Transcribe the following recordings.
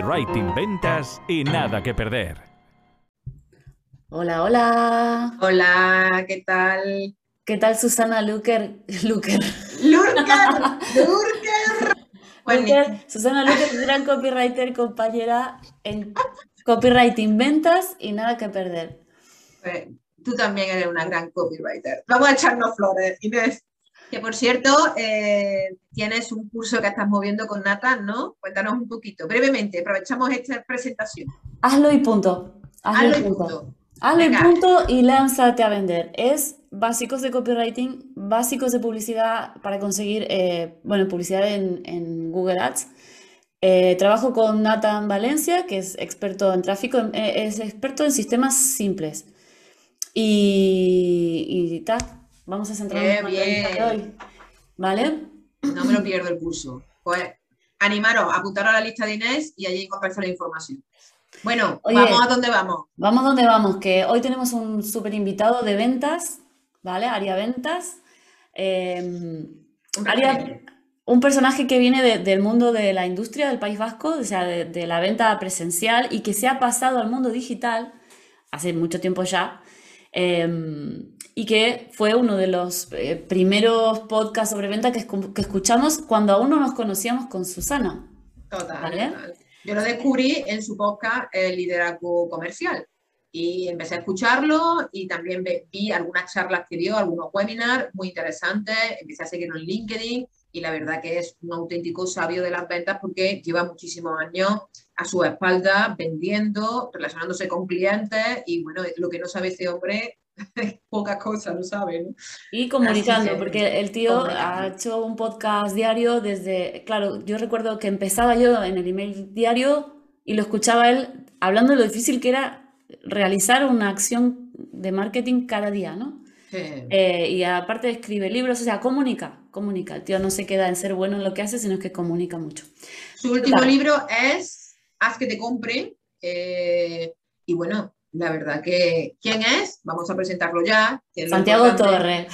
copywriting, ventas y nada que perder. Hola, hola. Hola, ¿qué tal? ¿Qué tal Susana Luker? Luker. Lurker, Lurker. Luker, Susana Luker, gran copywriter, compañera en copywriting, ventas y nada que perder. tú también eres una gran copywriter. Vamos a echarnos flores, Inés. Que por cierto, eh, tienes un curso que estás moviendo con Nathan, ¿no? Cuéntanos un poquito, brevemente, aprovechamos esta presentación. Hazlo y punto. Hazlo, Hazlo y punto. punto. Hazlo y punto y lánzate a vender. Es básicos de copywriting, básicos de publicidad para conseguir, eh, bueno, publicidad en, en Google Ads. Eh, trabajo con Nathan Valencia, que es experto en tráfico, es experto en sistemas simples. Y, y ta, vamos a centrarnos en la de hoy. ¿Vale? No me lo pierdo el curso. Pues animaros, apuntaros a la lista de Inés y allí encontráis la información. Bueno, Oye. vamos a dónde vamos. Vamos donde vamos, que hoy tenemos un súper invitado de ventas, ¿vale? Área ventas. Eh, Un Área- un personaje que viene de- del mundo de la industria del País Vasco, o sea, de, de la venta presencial y que se ha pasado al mundo digital hace mucho tiempo ya. eh, y que fue uno de los eh, primeros podcasts sobre venta que, que escuchamos cuando aún no nos conocíamos con Susana. Total, ¿Vale? total. Yo lo descubrí en su podcast El Liderazgo Comercial y empecé a escucharlo y también vi algunas charlas que dio, algunos webinars muy interesantes, empecé a seguirlo en LinkedIn y la verdad que es un auténtico sabio de las ventas porque lleva muchísimos años a su espalda vendiendo, relacionándose con clientes y bueno, lo que no sabe ese hombre, pocas cosas no sabe, ¿no? Y comunicando, que, porque el tío ha hecho un podcast diario desde, claro, yo recuerdo que empezaba yo en el email diario y lo escuchaba él hablando de lo difícil que era realizar una acción de marketing cada día, ¿no? Sí. Eh, y aparte escribe libros, o sea, comunica, comunica. El tío no se queda en ser bueno en lo que hace, sino que comunica mucho. Su último libro es Haz que te compre. eh, y bueno, la verdad que, ¿quién es? Vamos a presentarlo ya. Santiago importante. Torre.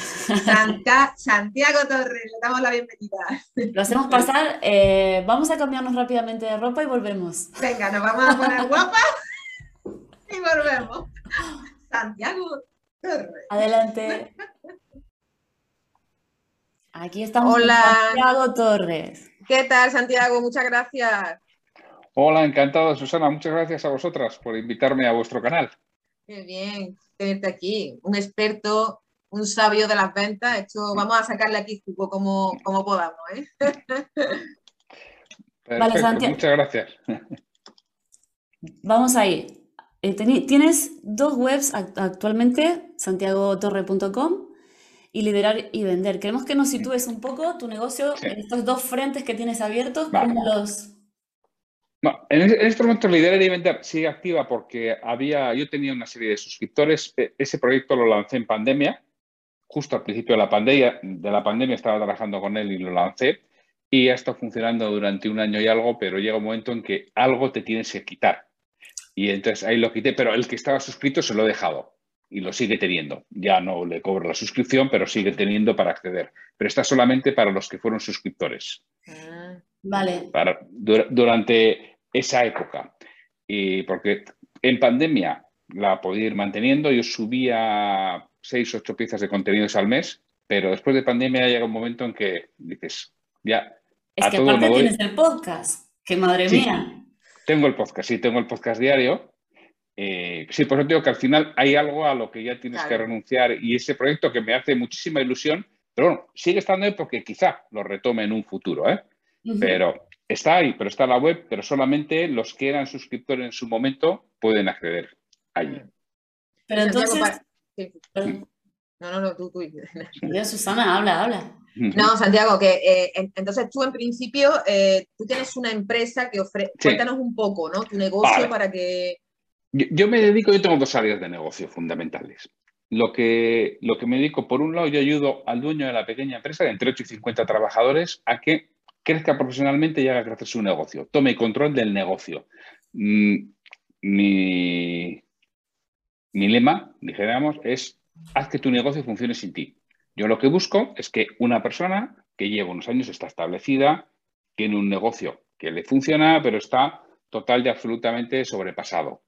Santa- Santiago Torres, le damos la bienvenida. Lo hacemos pasar, eh, vamos a cambiarnos rápidamente de ropa y volvemos. Venga, nos vamos a poner guapas y volvemos. Santiago Torres. Adelante. Aquí estamos con Hola. Santiago Torres. ¿Qué tal, Santiago? Muchas gracias. Hola, encantado, Susana. Muchas gracias a vosotras por invitarme a vuestro canal. Qué bien tenerte aquí. Un experto, un sabio de las ventas. Esto, vamos a sacarle aquí jugo como, como podamos. ¿eh? Perfecto, Santi- muchas gracias. Vamos ahí. Eh, tienes dos webs act- actualmente, santiagotorre.com y Liderar y Vender. Queremos que nos sitúes un poco tu negocio Sí. en estos dos frentes que tienes abiertos, Vale. ¿cómo los... En, es- en este momento Liderar y Vender sigue activa porque había, yo tenía una serie de suscriptores. E- Ese proyecto lo lancé en pandemia. Justo al principio de la pandemia, de la pandemia estaba trabajando con él y lo lancé. Y ha estado funcionando durante un año y algo, pero llega un momento en que algo te tienes que quitar. Y entonces ahí lo quité, pero el que estaba suscrito se lo he dejado y lo sigue teniendo. Ya no le cobro la suscripción, pero sigue teniendo para acceder. Pero está solamente para los que fueron suscriptores Ah, Vale, para- dura- durante esa época. Y porque en pandemia la podía ir manteniendo, yo subía seis, ocho piezas de contenidos al mes, pero después de pandemia llega un momento en que dices, ya, es a que todo aparte tienes el podcast, que madre Sí. mía. Tengo el podcast, sí, tengo el podcast diario. Eh, sí, por eso digo que al final hay algo a lo que ya tienes que renunciar y ese proyecto que me hace muchísima ilusión, pero bueno, sigue estando ahí porque quizá lo retome en un futuro, ¿eh? Pero está ahí, pero está en la web, pero solamente los que eran suscriptores en su momento pueden acceder allí. Pero entonces... Perdón. No, no, no, tú, tú. Yo, Susana, habla, habla. No, Santiago, que eh, en- entonces tú en principio, eh, tú tienes una empresa que ofrece, Sí. cuéntanos un poco, ¿no? Tu negocio Vale. para que... Yo, yo me dedico, yo tengo dos áreas de negocio fundamentales. Lo que, lo que me dedico, por un lado, yo ayudo al dueño de la pequeña empresa de entre 8 y 50 trabajadores a que crezca profesionalmente y haga crecer su negocio. Tome control del negocio. Mm, mi, mi lema, dijéramos, es haz que tu negocio funcione sin ti. Yo lo que busco es que una persona que lleva unos años, está establecida, tiene un negocio que le funciona, pero está total y absolutamente sobrepasado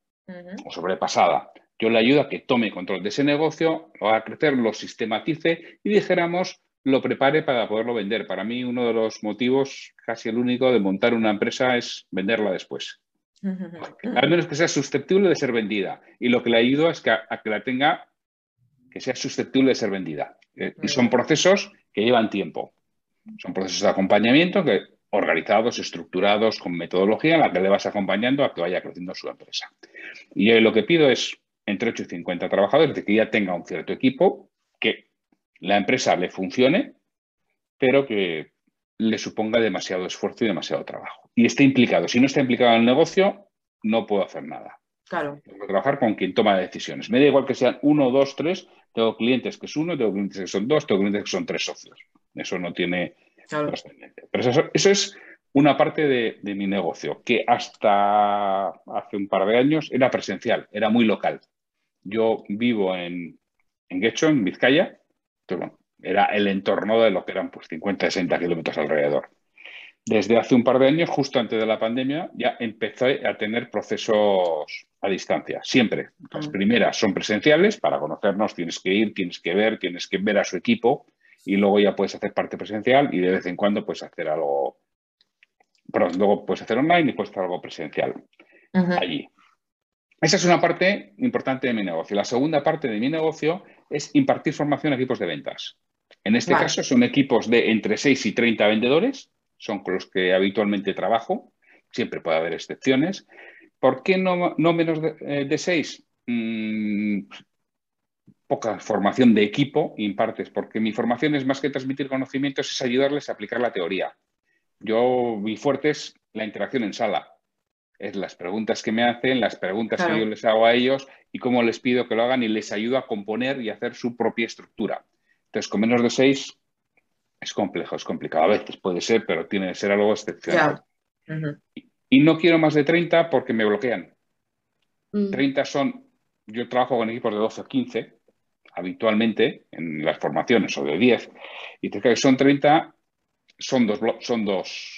o sobrepasada. Yo le ayudo a que tome control de ese negocio, lo haga crecer, lo sistematice y dijéramos, lo prepare para poderlo vender. Para mí uno de los motivos, casi el único, de montar una empresa es venderla después. Al menos que sea susceptible de ser vendida. Y lo que le ayudo es que a, que la tenga, que sea susceptible de ser vendida. Eh, y son procesos que llevan tiempo. Son procesos de acompañamiento que organizados, estructurados, con metodología en la que le vas acompañando a que vaya creciendo su empresa. Y lo que pido es entre 8 y 50 trabajadores, de que ya tenga un cierto equipo, la empresa le funcione, pero que le suponga demasiado esfuerzo y demasiado trabajo. Y esté implicado. Si no está implicado en el negocio, no puedo hacer nada. Claro. Tengo que trabajar con quien toma decisiones. Me da igual que sean uno, dos, tres. Tengo clientes que es uno, tengo clientes que son dos, tengo clientes que son tres socios. Eso no tiene pero eso, es una parte de, mi negocio, que hasta hace un par de años era presencial, era muy local. Yo vivo en, en Guecho, en Vizcaya, era el entorno de lo que eran pues, 50, 60 kilómetros alrededor. Desde hace un par de años, justo antes de la pandemia, ya empecé a tener procesos a distancia, siempre. Las mm. primeras son presenciales, para conocernos tienes que ir, tienes que ver, tienes que ver a su equipo, y luego ya puedes hacer parte presencial y de vez en cuando puedes hacer algo, perdón, luego puedes hacer online y puedes hacer algo presencial allí. Esa es una parte importante de mi negocio. La segunda parte de mi negocio es impartir formación a equipos de ventas. En este caso son equipos de entre 6 y 30 vendedores, son con los que habitualmente trabajo, siempre puede haber excepciones. ¿Por qué no, no menos de, 6? poca formación de equipo impartes, porque mi formación es más que transmitir conocimientos, es ayudarles a aplicar la teoría. Yo, mi fuerte es la interacción en sala. Es las preguntas que me hacen, las preguntas que yo les hago a ellos y cómo les pido que lo hagan y les ayudo a componer y hacer su propia estructura. Entonces, con menos de seis es complejo, es complicado. A veces puede ser, pero tiene que ser algo excepcional. y, no quiero más de 30 porque me bloquean. 30 mm. son, yo trabajo con equipos de 12 o 15 habitualmente en las formaciones, o de 10, y te que son 30, son dos, son dos,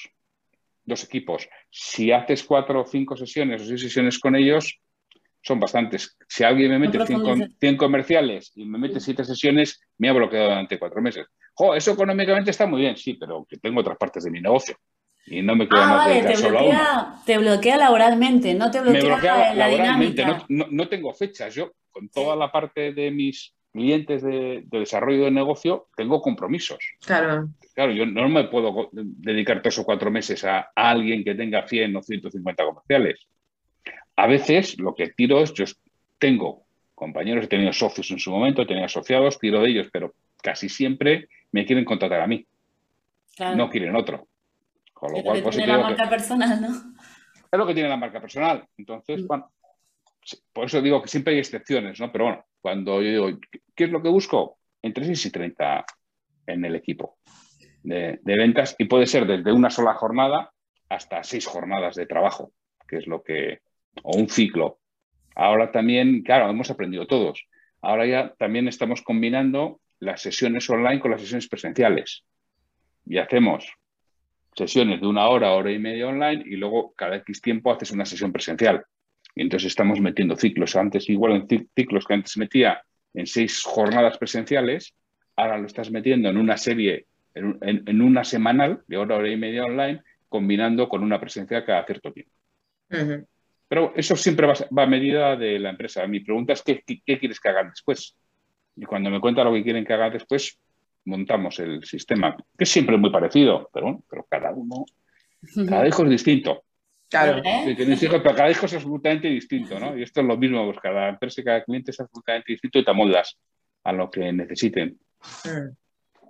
dos equipos. Si haces cuatro o cinco sesiones o seis sesiones con ellos, son bastantes. Si alguien me mete 100, comerciales y me mete siete sesiones, me ha bloqueado durante cuatro meses. Jo, eso económicamente está muy bien, sí, pero que tengo otras partes de mi negocio. Y no me queda ah, más te solo bloquea, Te bloquea laboralmente, no te bloquea, la dinámica. No, no, tengo fechas. Yo, con toda la parte de mis clientes de, desarrollo de negocio, tengo compromisos. Claro. Claro, yo no me puedo dedicar tres o cuatro meses a, alguien que tenga 100 o 150 comerciales. A veces lo que tiro es, yo tengo compañeros, he tenido socios en su momento, he tenido asociados, tiro de ellos, pero casi siempre me quieren contratar a mí. No quieren otro. Con lo cual, pues, tiene la marca personal, ¿no? Es lo que tiene la marca personal. Entonces, bueno, por eso digo que siempre hay excepciones, ¿no? Pero bueno, cuando yo digo, ¿qué es lo que busco? Entre 6 y 30 en el equipo de, ventas y puede ser desde una sola jornada hasta seis jornadas de trabajo, que es lo que, o un ciclo. Ahora también, claro, hemos aprendido todos. Ahora ya también estamos combinando las sesiones online con las sesiones presenciales. Y hacemos sesiones de una hora, hora y media online y luego cada X tiempo haces una sesión presencial. Y entonces estamos metiendo ciclos. Antes, igual en ciclos que antes metía en seis jornadas presenciales, ahora lo estás metiendo en una serie, en, una semanal de hora, hora y media online, combinando con una presencia cada cierto tiempo. Pero eso siempre va, a medida de la empresa. Mi pregunta es, ¿qué, ¿qué, quieres que hagan después? Y cuando me cuenta lo que quieren que haga después, montamos el sistema, que es siempre muy parecido, pero pero cada uno, cada hijo es distinto. Claro. ¿Eh? pero cada hijo es absolutamente distinto, ¿no? Y esto es lo mismo, pues cada empresa y cada cliente es absolutamente distinto y te amoldas a lo que necesiten. Mm.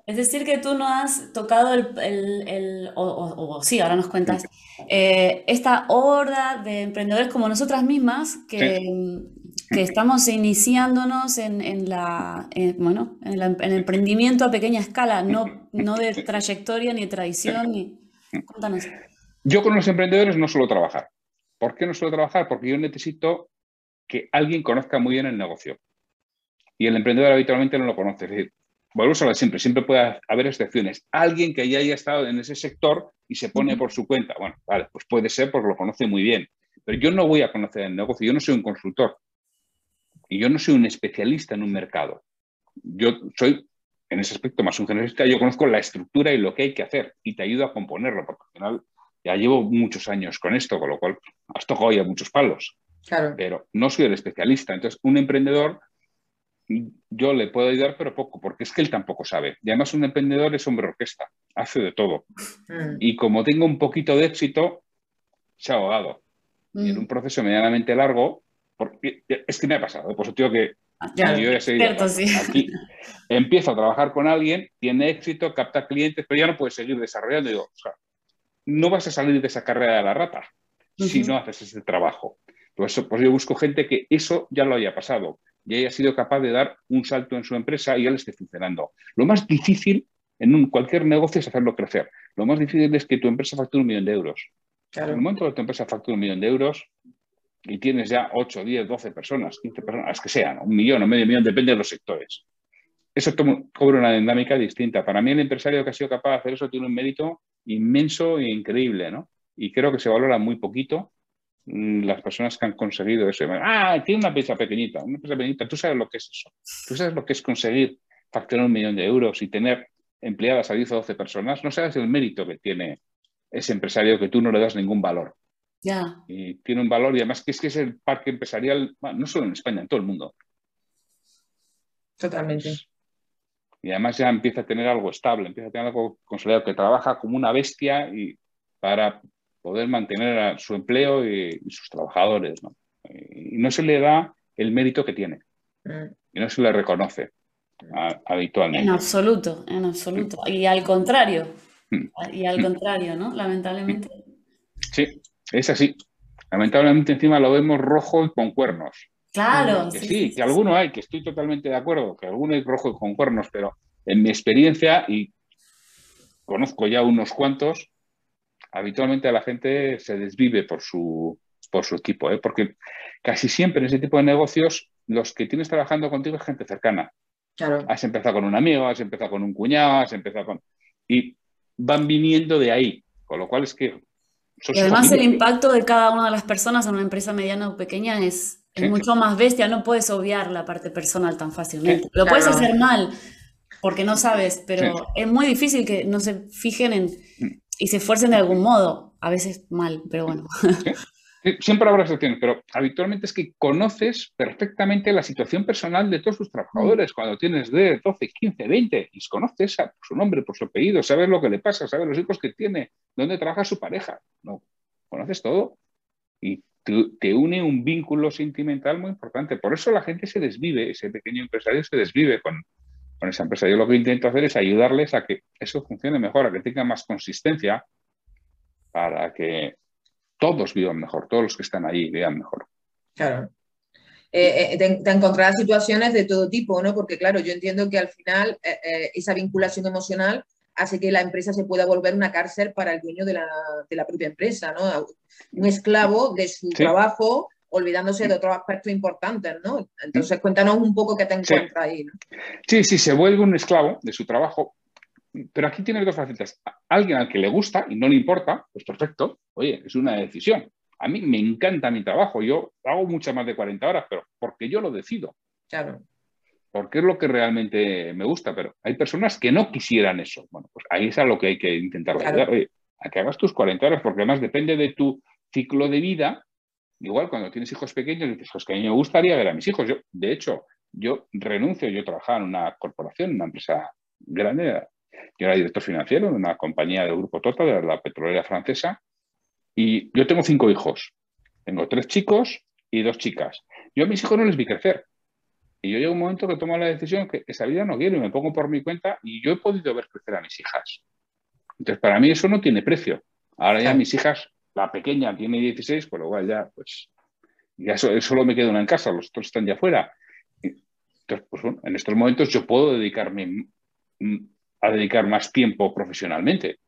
Es decir, que tú no has tocado el, o, sí, ahora nos cuentas, eh, esta horda de emprendedores como nosotras mismas que, que estamos iniciándonos en, la, bueno, en, el emprendimiento a pequeña escala, no, no de trayectoria ni de tradición. Ni... Cuéntanos. Yo con los emprendedores no suelo trabajar. ¿Por qué no suelo trabajar? Porque yo necesito que alguien conozca muy bien el negocio. Y el emprendedor habitualmente no lo conoce. Es decir, volvemos a lo siempre, siempre puede haber excepciones. Alguien que ya haya estado en ese sector y se pone por su cuenta. Bueno, vale, pues puede ser porque lo conoce muy bien. pero yo no voy a conocer el negocio, yo no soy un consultor y yo no soy un especialista en un mercado. Yo soy, en ese aspecto, más un generalista, yo conozco la estructura y lo que hay que hacer y te ayudo a componerlo, porque al final ya llevo muchos años con esto, con lo cual has tocado ya muchos palos. Claro. Pero no soy el especialista. Entonces, un emprendedor, yo le puedo ayudar, pero poco, porque es que él tampoco sabe. Y además, un emprendedor es hombre orquesta, hace de todo. Mm. Y como tengo un poquito de éxito, se ha ahogado. Y en un proceso medianamente largo, porque es que me ha pasado, pues tío que Ya, yo ya soy experto, sí. aquí empiezo a trabajar con alguien, tiene éxito, capta clientes, pero ya no puede seguir desarrollando. Y digo, o sea, no vas a salir de esa carrera de la rata si no haces ese trabajo. Por eso, pues yo busco gente que eso ya lo haya pasado y haya sido capaz de dar un salto en su empresa y ya le esté funcionando. Lo más difícil en un, cualquier negocio es hacerlo crecer. Lo más difícil es que tu empresa facture un millón de euros. En el momento que tu empresa factura un millón de euros y tienes ya 8, 10, 12 personas, 15 personas, las que sean, un millón o medio millón, depende de los sectores. Eso toma- cobra una dinámica distinta. Para mí el empresario que ha sido capaz de hacer eso tiene un mérito inmenso e increíble, ¿no? Y creo que se valora muy poquito mm, las personas que han conseguido eso. Ah, tiene una empresa pequeñita, una empresa pequeñita. Tú sabes lo que es eso. Tú sabes lo que es conseguir facturar un millón de euros y tener empleadas a 10 o 12 personas. No sabes el mérito que tiene ese empresario que tú no le das ningún valor Ya. y tiene un valor y además que es que es el parque empresarial, bueno, no solo en España, en todo el mundo. Totalmente. Y además ya empieza a tener algo estable, empieza a tener algo consolidado, que trabaja como una bestia y para poder mantener a su empleo y, y sus trabajadores. ¿no? Y no se le da el mérito que tiene Mm. y no se le reconoce a- habitualmente. En absoluto, en absoluto. Y al contrario, Mm. y al contrario, ¿no? Lamentablemente. Sí, es así. Lamentablemente encima lo vemos rojo y con cuernos. Claro, Que sí, sí, sí, que alguno hay, que estoy totalmente de acuerdo, que alguno hay rojo y con cuernos, pero en mi experiencia, y conozco ya unos cuantos, habitualmente la gente se desvive por su, por su equipo, ¿eh? porque casi siempre en ese tipo de negocios los que tienes trabajando contigo es gente cercana. Claro. Has empezado con un amigo, has empezado con un cuñado, has empezado con... Y van viniendo de ahí, con lo cual es que... Y además el impacto de cada una de las personas en una empresa mediana o pequeña es, es Sí. mucho más bestia, no puedes obviar la parte personal tan fácilmente. Sí. Lo puedes Claro. hacer mal porque no sabes, pero Sí. es muy difícil que no se fijen en Mm. y se esfuercen de algún modo. A veces mal, pero bueno. Sí, Siempre habrá excepciones, pero habitualmente es que conoces perfectamente la situación personal de todos tus trabajadores. Cuando tienes de 12, 15, 20, y conoces a- por su nombre, por su apellido, sabes lo que le pasa, sabes los hijos que tiene, dónde trabaja su pareja. No, conoces todo y te, une un vínculo sentimental muy importante. Por eso la gente se desvive, ese pequeño empresario se desvive con, con esa empresa. Yo lo que intento hacer es ayudarles a que eso funcione mejor, a que tenga más consistencia para que todos vivan mejor, todos los que están ahí vivan mejor. Claro. Eh, eh, te, encontrarás situaciones de todo tipo, ¿no? Porque, claro, yo entiendo que al final eh, esa vinculación emocional hace que la empresa se pueda volver una cárcel para el dueño de la, de la propia empresa, ¿no? Un esclavo de su Sí. trabajo, olvidándose de otros aspectos importantes, ¿no? Entonces, cuéntanos un poco qué te Sí. encuentras ahí, ¿no? Sí, sí, se vuelve un esclavo de su trabajo, pero aquí tienes dos facetas. Alguien al que le gusta y no le importa, pues perfecto, oye, es una decisión. A mí me encanta mi trabajo, yo hago muchas más de 40 horas, pero porque yo lo decido, Claro, porque es lo que realmente me gusta, pero hay personas que no quisieran eso. Bueno, pues ahí es a lo que hay que intentar Claro. ayudar, oye, a que hagas tus 40 horas, porque además depende de tu ciclo de vida. Igual cuando tienes hijos pequeños dices, pues que a mí me gustaría ver a mis hijos. Yo, de hecho, yo renuncio, yo trabajaba en una corporación, en una empresa grande, yo era director financiero de una compañía del grupo Total, de la petrolera francesa, y yo tengo cinco hijos. Tengo tres chicos y dos chicas. Yo a mis hijos no les vi crecer. Y yo llego un momento que tomo la decisión que esa vida no quiero y me pongo por mi cuenta y yo he podido ver crecer a mis hijas. Entonces, para mí eso no tiene precio. Ahora ya mis hijas, la pequeña tiene 16, por lo cual ya, pues, ya so- solo me queda una en casa, los otros están ya fuera. Entonces, pues bueno, en estos momentos yo puedo dedicarme a dedicar más tiempo profesionalmente.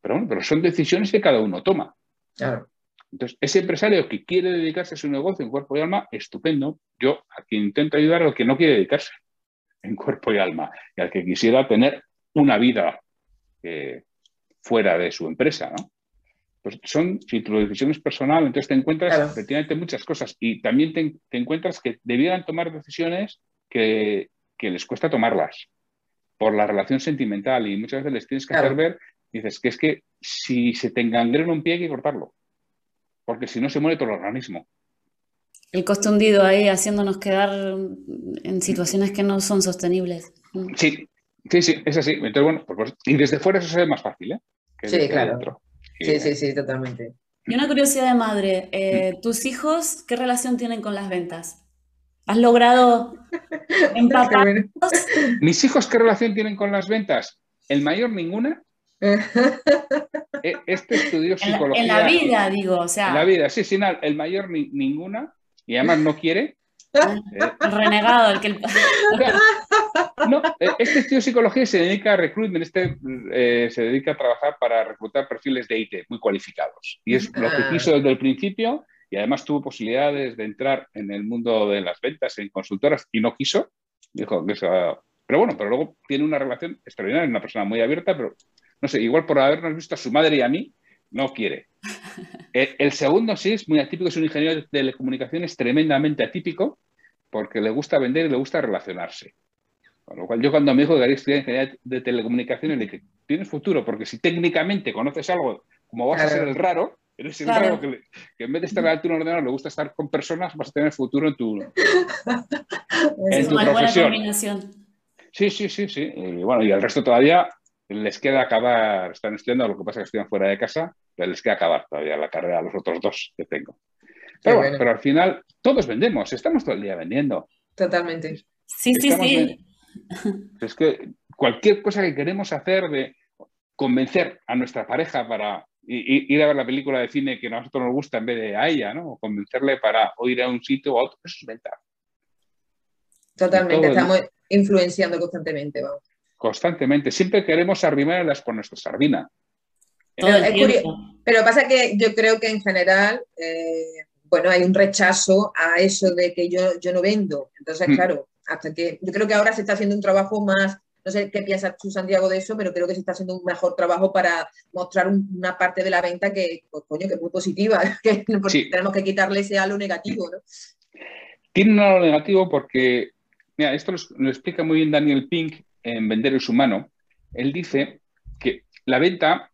Pero bueno, pero son decisiones que cada uno toma. claro. Entonces, ese empresario que quiere dedicarse a su negocio en cuerpo y alma, estupendo. Yo a quien intento ayudar al que no quiere dedicarse en cuerpo y alma y al que quisiera tener una vida eh, fuera de su empresa, ¿no? pues son, si tu decisión es personal, entonces te encuentras efectivamente muchas cosas y también te, encuentras que debieran tomar decisiones que, les cuesta tomarlas por la relación sentimental y muchas veces les tienes que hacer ver, dices que es que si se te engangrena un pie hay que cortarlo, porque si no se muere todo el organismo. El costo hundido ahí haciéndonos quedar en situaciones que no son sostenibles. Sí, sí, sí, es así. Entonces, bueno, pues, y desde fuera eso se ve más fácil, ¿eh? sí, claro. Sí, sí, sí, totalmente. Y una curiosidad de madre, eh, ¿tus hijos qué relación tienen con las ventas? ¿Has logrado empaparlos? ¿Mis hijos qué relación tienen con las ventas? El mayor ninguna. E, este estudió psicología. En la, vida, digo, o sea. En la vida, sí, sí, el mayor ninguna, y además no quiere. El renegado, el que... No, eh, este estudio de psicología se dedica a recruitment, este eh, se dedica a trabajar para reclutar perfiles de IT muy cualificados. Y es lo que ah. quiso desde el principio y además tuvo posibilidades de entrar en el mundo de las ventas en consultoras y no quiso. Dijo que Pero bueno, pero luego tiene una relación extraordinaria, una persona muy abierta, pero no sé, igual por habernos visto a su madre y a mí, no quiere. El, segundo sí es muy atípico, es un ingeniero de telecomunicaciones tremendamente atípico porque le gusta vender y le gusta relacionarse. Con lo cual yo cuando me dijo que quería estudiar ingeniería de telecomunicaciones le dije, tienes futuro, porque si técnicamente conoces algo, como vas a ser el raro, eres el raro que, en vez de estar de un ordenador le gusta estar con personas, vas a tener futuro en tu, es una Buena combinación. Sí, sí, sí, sí. Y bueno, y el resto todavía les queda acabar, están estudiando, lo que pasa es que estudian fuera de casa, pero les queda acabar todavía la carrera a los otros dos que tengo. Pero, bueno. pero al final todos vendemos, estamos todo el día vendiendo. Totalmente. Sí, sí, sí. Es que cualquier cosa que queremos hacer de convencer a nuestra pareja para ir a ver la película de cine que a nosotros nos gusta en vez de a ella, ¿no? O convencerle para ir a un sitio o a otro, eso es venta. Totalmente, estamos influenciando constantemente, vamos constantemente. Siempre queremos sardinelas por nuestra sardina. Pero, pasa que yo creo que en general, eh, bueno, hay un rechazo a eso de que yo, yo no vendo. Entonces, mm. claro, hasta que yo creo que ahora se está haciendo un trabajo más, no sé qué piensa tú, Santiago, de eso, pero creo que se está haciendo un mejor trabajo para mostrar una parte de la venta que, pues, coño, que es muy positiva, que tenemos que quitarle ese halo negativo, ¿no? Tiene un halo negativo porque, mira, esto lo explica muy bien Daniel Pink en Vender es humano, él dice que la venta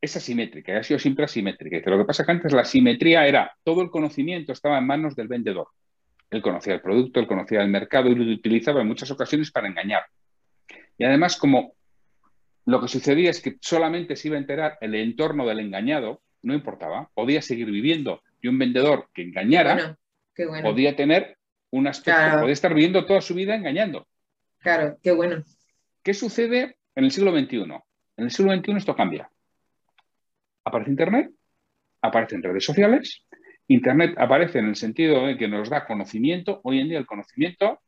es asimétrica, ha sido siempre asimétrica. lo que pasa es que antes la simetría era todo el conocimiento estaba en manos del vendedor. Él conocía el producto, él conocía el mercado y lo utilizaba en muchas ocasiones para engañar. Y además, como lo que sucedía es que solamente se iba a enterar el entorno del engañado, no importaba, podía seguir viviendo. Y un vendedor que engañara podía tener un aspecto, podía estar viviendo toda su vida engañando. Claro, qué bueno. ¿Qué sucede en el siglo XXI? En el siglo XXI esto cambia. Aparece Internet, aparecen redes sociales, Internet aparece en el sentido de que nos da conocimiento. Hoy en día el conocimiento,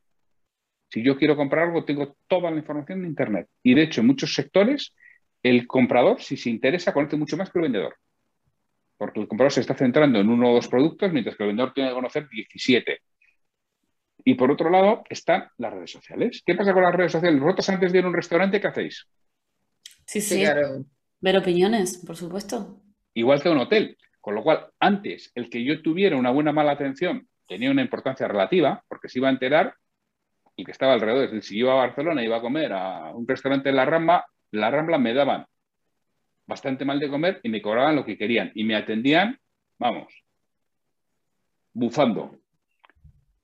si yo quiero comprar algo, tengo toda la información en Internet. Y de hecho, en muchos sectores, el comprador, si se interesa, conoce mucho más que el vendedor. Porque el comprador se está centrando en uno o dos productos, mientras que el vendedor tiene que conocer 17. Y por otro lado están las redes sociales. ¿Qué pasa con las redes sociales? ¿Vosotros antes de ir a un restaurante qué hacéis? Sí, sí. Ver opiniones, por supuesto. Igual que un hotel. Con lo cual, antes, el que yo tuviera una buena o mala atención tenía una importancia relativa, porque se iba a enterar y que estaba alrededor. Es decir, si yo iba a Barcelona y iba a comer a un restaurante en la Rambla, la Rambla me daban bastante mal de comer y me cobraban lo que querían. Y me atendían, vamos, bufando.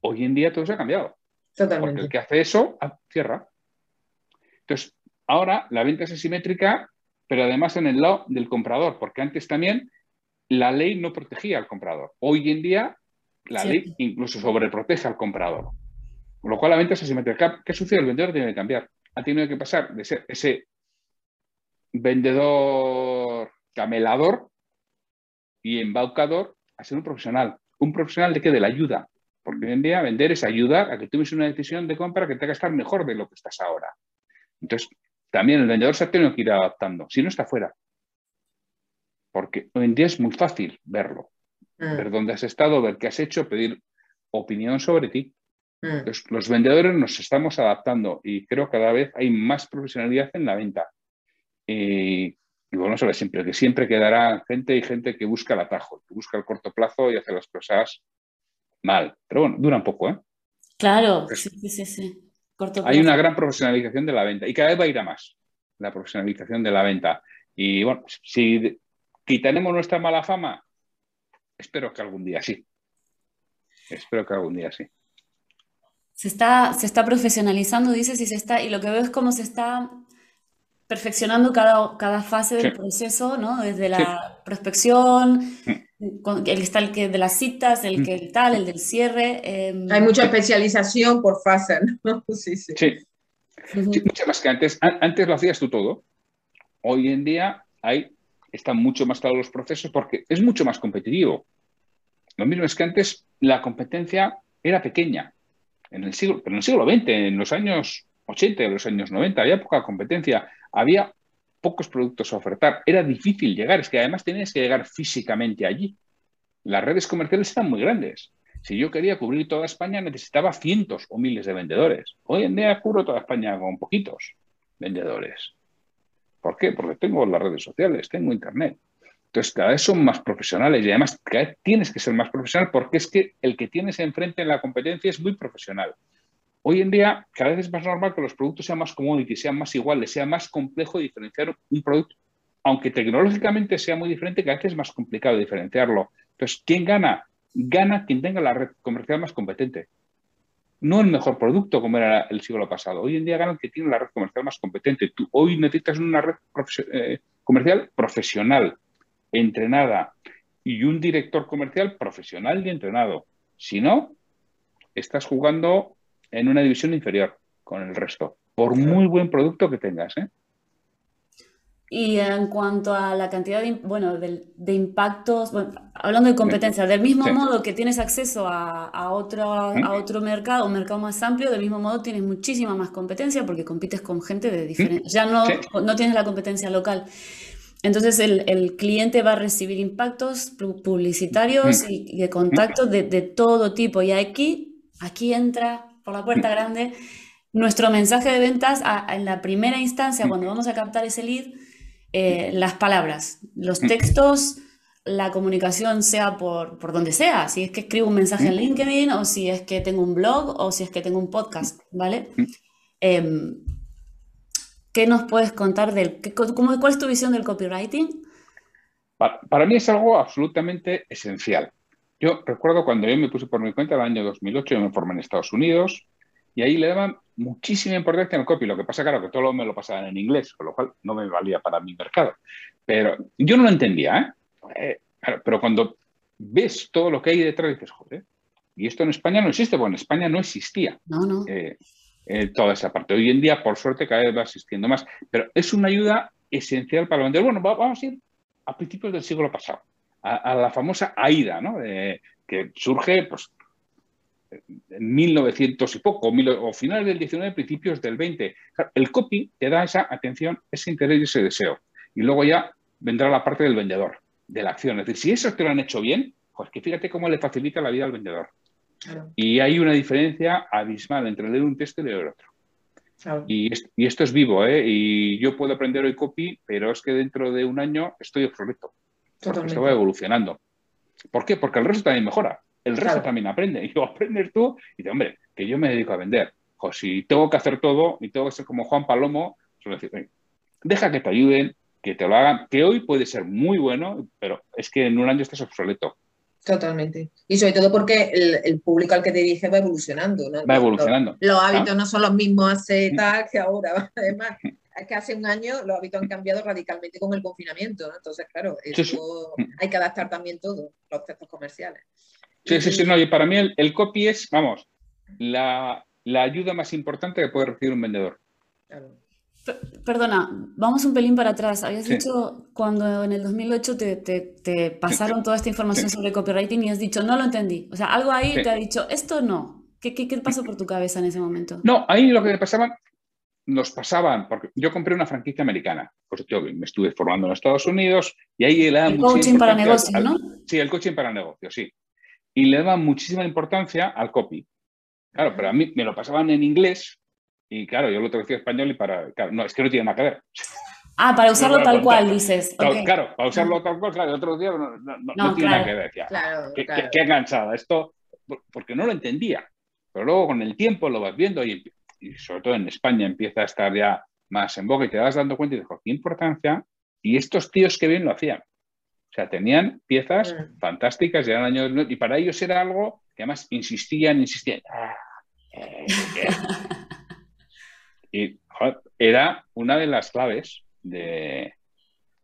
Hoy en día todo se ha cambiado. Totalmente. Porque el que hace eso, ah, cierra. Entonces, ahora la venta es asimétrica, pero además en el lado del comprador, porque antes también la ley no protegía al comprador. Hoy en día la ley incluso sobreprotege al comprador. Con lo cual la venta es asimétrica. ¿Qué sucede? El vendedor tiene que cambiar. Ha tenido que pasar de ser ese vendedor camelador y embaucador a ser un profesional. ¿Un profesional de qué? De la ayuda. Porque hoy en día vender es ayudar a que tomes una decisión de compra que te haga estar mejor de lo que estás ahora. Entonces, también el vendedor se ha tenido que ir adaptando, si no está fuera. Porque hoy en día es muy fácil verlo, mm. ver dónde has estado, ver qué has hecho, pedir opinión sobre ti. Mm. los vendedores nos estamos adaptando y creo que cada vez hay más profesionalidad en la venta. Y Y bueno, sobre siempre, que siempre quedará gente y gente que busca el atajo, que busca el corto plazo y hace las cosas mal. Pero bueno, dura un poco, ¿eh? Claro, sí, sí, sí. Hay una gran profesionalización de la venta y cada vez va a ir a más la profesionalización de la venta. Y bueno, si quitaremos nuestra mala fama, espero que algún día sí. Espero que algún día sí. Se está, se está profesionalizando, dices, y se está, y lo que veo es cómo se está perfeccionando cada, cada fase del proceso, ¿no? Desde la prospección, mm. el está el que de las citas, el mm. que el tal, el del cierre. Em, Hay mucha especialización por fase, ¿no? Sí, sí. Sí, mucho más que antes. Antes lo hacías tú todo. Hoy en día hay, están mucho más claros los procesos porque es mucho más competitivo. Lo mismo es que antes la competencia era pequeña. En el siglo, pero en el siglo XX, en los años 80 y los años 90, había poca competencia, había pocos productos a ofertar, era difícil llegar, es que además tenías que llegar físicamente allí. Las redes comerciales eran muy grandes. Si yo quería cubrir toda España, necesitaba cientos o miles de vendedores. Hoy en día cubro toda España con poquitos vendedores. ¿Por qué? Porque tengo las redes sociales, tengo Internet. Entonces, cada vez son más profesionales y además cada vez tienes que ser más profesional porque es que el que tienes enfrente en la competencia es muy profesional. Hoy en día, cada vez es más normal que los productos sean más commodity, sean más iguales, sea más complejo diferenciar un producto. Aunque tecnológicamente sea muy diferente, cada vez es más complicado diferenciarlo. Entonces, ¿quién gana? Gana quien tenga la red comercial más competente. No el mejor producto como era el siglo pasado. Hoy en día gana el que tiene la red comercial más competente. Tú hoy necesitas una red eh, comercial profesional, entrenada, y un director comercial profesional y entrenado. Si no, estás jugando en una división inferior con el resto, por muy buen producto que tengas. ¿eh? Y en cuanto a la cantidad de, bueno, de, impactos, hablando de competencia, del mismo modo que tienes acceso a, otro, ¿Mm? a otro mercado, un mercado más amplio, del mismo modo tienes muchísima más competencia porque compites con gente de diferentes... Ya no, no tienes la competencia local. Entonces el, cliente va a recibir impactos publicitarios y, de contactos de, de, todo tipo. Y aquí, aquí entra por la puerta grande, nuestro mensaje de ventas en la primera instancia, cuando vamos a captar ese lead, eh, las palabras, los textos, la comunicación sea por, por donde sea, si es que escribo un mensaje en LinkedIn o si es que tengo un blog o si es que tengo un podcast, ¿vale? Em, ¿Qué nos puedes contar del, cómo, cuál es tu visión del copywriting? Para, para mí es algo absolutamente esencial. Yo recuerdo cuando yo me puse por mi cuenta el año 2008, yo me formé en Estados Unidos y ahí le daban muchísima importancia al copy. Lo que pasa, claro, que todo me lo pasaban en inglés, con lo cual no me valía para mi mercado. Pero yo no lo entendía, ¿eh? eh pero cuando ves todo lo que hay detrás, dices, joder, y esto en España no existe, bueno, en España no existía. No, no. Eh, eh, toda esa parte. Hoy en día, por suerte, cada vez va existiendo más, pero es una ayuda esencial para vender. Bueno, vamos a ir a principios del siglo pasado a, la famosa AIDA, ¿no? que surge pues, en 1900 y poco, o finales del 19, principios del 20. El copy te da esa atención, ese interés y ese deseo. Y luego ya vendrá la parte del vendedor, de la acción. Es decir, si eso te lo han hecho bien, pues que fíjate cómo le facilita la vida al vendedor. Y hay una diferencia abismal entre leer un texto y leer otro. Y, esto es vivo, ¿eh? Y yo puedo aprender hoy copy, pero es que dentro de un año estoy obsoleto. Porque se va evolucionando. ¿Por qué? Porque el resto también mejora. El resto también aprende. Y yo aprendes tú y dices, hombre, que yo me dedico a vender. O si tengo que hacer todo y tengo que ser como Juan Palomo, suelo decir, deja que te ayuden, que te lo hagan, que hoy puede ser muy bueno, pero es que en un año estás obsoleto. Totalmente. Y sobre todo porque el, público al que te dirige va evolucionando. Va evolucionando. Los, hábitos no son los mismos hace tal que ahora. Además, es que hace un año los hábitos han cambiado radicalmente con el confinamiento. Entonces, claro, hay que adaptar también todo, los textos comerciales. Sí, sí, sí. No, y para mí el, copy es, vamos, la, ayuda más importante que puede recibir un vendedor. Perdona, vamos un pelín para atrás. Habías dicho cuando en el 2008 te, pasaron toda esta información sobre copywriting y has dicho, no lo entendí. O sea, algo ahí te ha dicho, esto no. ¿Qué, qué, pasó por tu cabeza en ese momento? No, ahí lo que pasaba, nos pasaban, porque yo compré una franquicia americana, pues yo me estuve formando en Estados Unidos y ahí le El coaching para negocios, ¿no? Sí, el coaching para negocios, sí. Y le daban muchísima importancia al copy. Claro, pero a mí me lo pasaban en inglés y claro, yo lo traducía en español y para. Claro, no, es que no tiene nada que ver. Ah, para usarlo tal cual, dices. Claro, para usarlo tal cual, claro, otro día no, tiene nada que ver. Claro, qué, claro. Qué, enganchada. Esto, porque no lo entendía. Pero luego con el tiempo lo vas viendo y, y, sobre todo en España empieza a estar ya más en boca y te vas dando cuenta y dices, qué importancia. Y estos tíos que bien lo hacían. O sea, tenían piezas mm. fantásticas eran años. Y para ellos era algo que además insistían, insistían. Ah, eh, y era una de las claves de,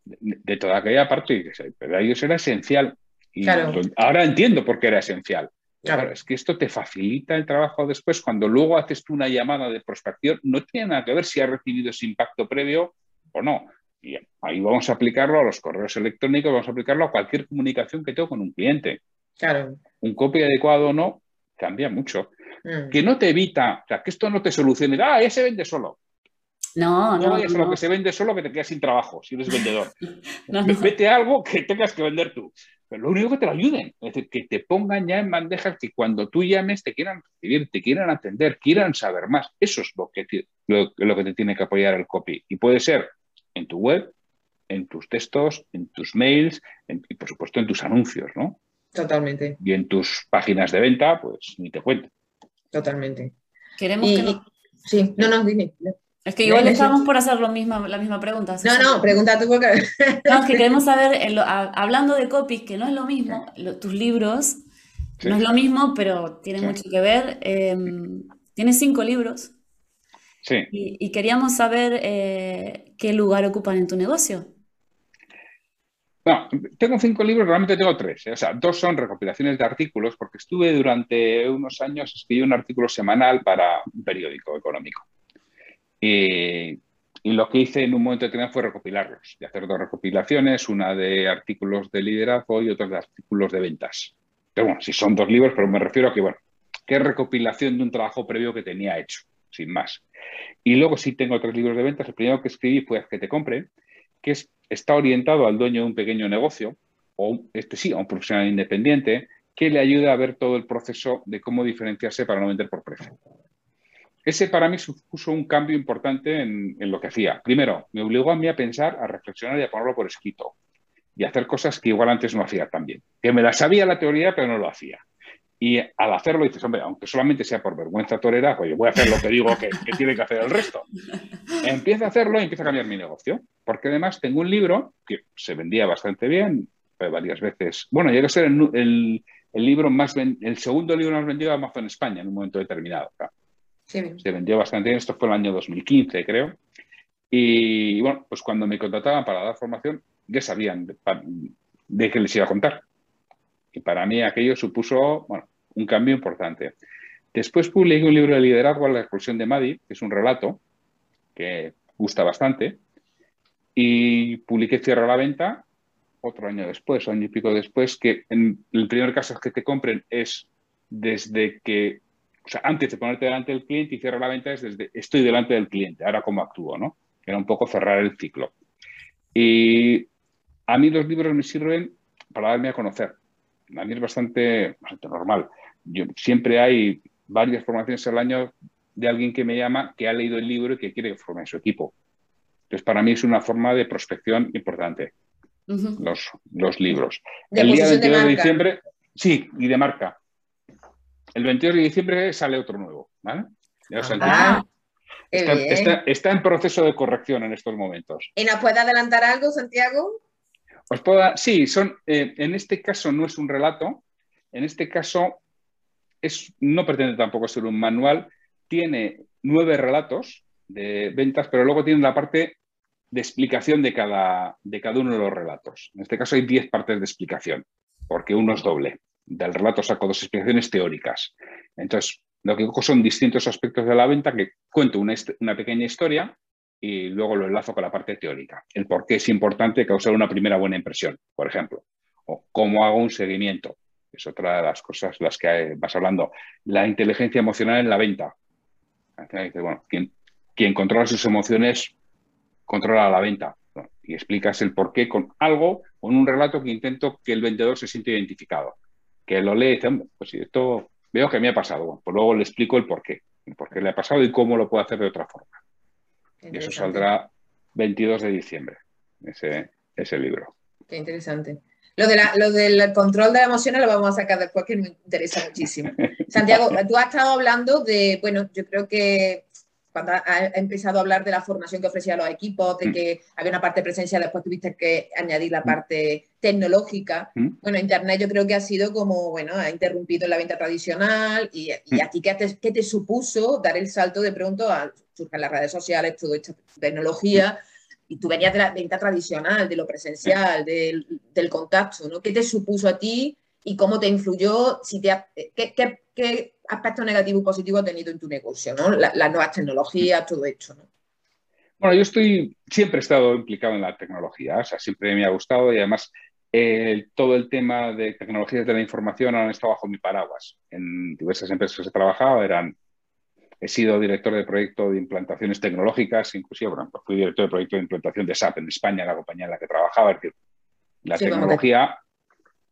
de, toda aquella parte. Para ellos era esencial. Y ahora entiendo por qué era esencial. Claro. es que esto te facilita el trabajo después. Cuando luego haces tú una llamada de prospección, no tiene nada que ver si ha recibido ese impacto previo o no. Y ahí vamos a aplicarlo a los correos electrónicos, vamos a aplicarlo a cualquier comunicación que tengo con un cliente. Claro. Un copy adecuado o no cambia mucho. Mm. Que no te evita, o sea, que esto no te solucione, ah, ese vende solo. No, no. No es lo que se vende solo que te quedas sin trabajo si eres vendedor. Vete a algo que tengas que vender tú. Pero lo único que te lo ayuden, es decir, que te pongan ya en bandejas que cuando tú llames te quieran recibir, te quieran atender, quieran saber más. Eso es lo que, te, lo, que te tiene que apoyar el copy. Y puede ser en tu web, en tus textos, en tus mails y por supuesto en tus anuncios, ¿no? Totalmente. Y en tus páginas de venta, pues ni te cuento. Totalmente. Queremos que Sí, no, no, dime. Es que igual estamos por hacer lo mismo, la misma pregunta. No, no, pregunta tú porque... No, es que queremos saber, hablando de copies, que no es lo mismo, tus libros, no es lo mismo, pero tiene mucho que ver. Em, tienes cinco libros. Sí. Y, queríamos saber eh, qué lugar ocupan en tu negocio. No, tengo cinco libros, realmente tengo tres. ¿eh? O sea, dos son recopilaciones de artículos, porque estuve durante unos años, escribí un artículo semanal para un periódico económico. Y, lo que hice en un momento determinado fue recopilarlos, y hacer dos recopilaciones, una de artículos de liderazgo y otra de artículos de ventas. Pero bueno, si son dos libros, pero me refiero a que, bueno, qué recopilación de un trabajo previo que tenía hecho, sin más. Y luego sí tengo tres libros de ventas. El primero que escribí fue que te compre, que es, está orientado al dueño de un pequeño negocio, o este sí, a un profesional independiente, que le ayuda a ver todo el proceso de cómo diferenciarse para no vender por precio. Ese para mí supuso un cambio importante en, lo que hacía. Primero, me obligó a mí a pensar, a reflexionar y a ponerlo por escrito. Y hacer cosas que igual antes no hacía también. Que me la sabía la teoría, pero no lo hacía. Y al hacerlo dices, hombre, aunque solamente sea por vergüenza torera, pues yo voy a hacer lo que digo que, tiene que hacer el resto. Empieza a hacerlo y empieza a cambiar mi negocio. Porque además tengo un libro que se vendía bastante bien, varias veces. Bueno, llega a ser el, libro más el segundo libro más vendido de Amazon España en un momento determinado. Se vendió bastante bien, esto fue el año 2015, creo. Y bueno, pues cuando me contrataban para dar formación, ya sabían de, qué les iba a contar. Y para mí aquello supuso bueno, un cambio importante. Después publiqué un libro de liderazgo, La exclusión de Madi, que es un relato que gusta bastante. Y publiqué Cierra la Venta otro año después, año y pico después, que en el primer caso que te compren es desde que o sea, antes de ponerte delante del cliente y cerrar la venta es desde estoy delante del cliente, ahora cómo actúo, ¿no? Era un poco cerrar el ciclo. Y a mí los libros me sirven para darme a conocer. A mí es bastante, normal. Yo, siempre hay varias formaciones al año de alguien que me llama, que ha leído el libro y que quiere formar su equipo. Entonces, para mí es una forma de prospección importante, los, los, libros. el día 22 de diciembre, sí, y de marca el 22 de diciembre sale otro nuevo, ¿vale? Ah, está, en proceso de corrección en estos momentos. ¿Y nos puede adelantar algo, Santiago? Os puedo, sí, son, eh, en este caso no es un relato, en este caso es, no pretende tampoco ser un manual, tiene nueve relatos de ventas, pero luego tiene la parte de explicación de cada, de cada uno de los relatos. En este caso hay diez partes de explicación, porque uno es doble del relato saco dos explicaciones teóricas. Entonces, lo que cojo son distintos aspectos de la venta que cuento una, pequeña historia y luego lo enlazo con la parte teórica. El por qué es importante causar una primera buena impresión, por ejemplo. O cómo hago un seguimiento. Es otra de las cosas las que vas hablando. La inteligencia emocional en la venta. Bueno, quien, quien controla sus emociones controla la venta. Y explicas el por qué con algo, con un relato que intento que el vendedor se siente identificado que lo lee y dice, pues si esto veo que me ha pasado, pues luego le explico el por qué, el por qué le ha pasado y cómo lo puedo hacer de otra forma. Y eso saldrá 22 de diciembre, ese, ese libro. Qué interesante. Lo, de lo del control de la emociones lo vamos a sacar después, que me interesa muchísimo. Santiago, tú has estado hablando de, bueno, yo creo que cuando ha empezado a hablar de la formación que ofrecía los equipos, de mm. que había una parte presencial, después tuviste que añadir la mm. parte tecnológica. Mm. Bueno, Internet yo creo que ha sido como, bueno, ha interrumpido la venta tradicional y, y a ti, ¿qué te, ¿qué te, supuso dar el salto de pronto a surgen las redes sociales, toda esta tecnología? Y tú venías de la venta tradicional, de lo presencial, del, del contacto, ¿no? ¿Qué te supuso a ti y cómo te influyó? Si te, ¿qué, qué, qué aspecto negativo y positivo ha tenido en tu negocio, ¿no? las nuevas tecnologías, todo esto, ¿no? Bueno, yo estoy, siempre he estado implicado en la tecnología, o sea, siempre me ha gustado y además todo el tema de tecnologías de la información han estado bajo mi paraguas. En diversas empresas que he trabajado eran, he sido director de proyecto de implantaciones tecnológicas, inclusive, bueno, fui director de proyecto de implantación de SAP en España, la compañía en la que trabajaba, es decir, la tecnología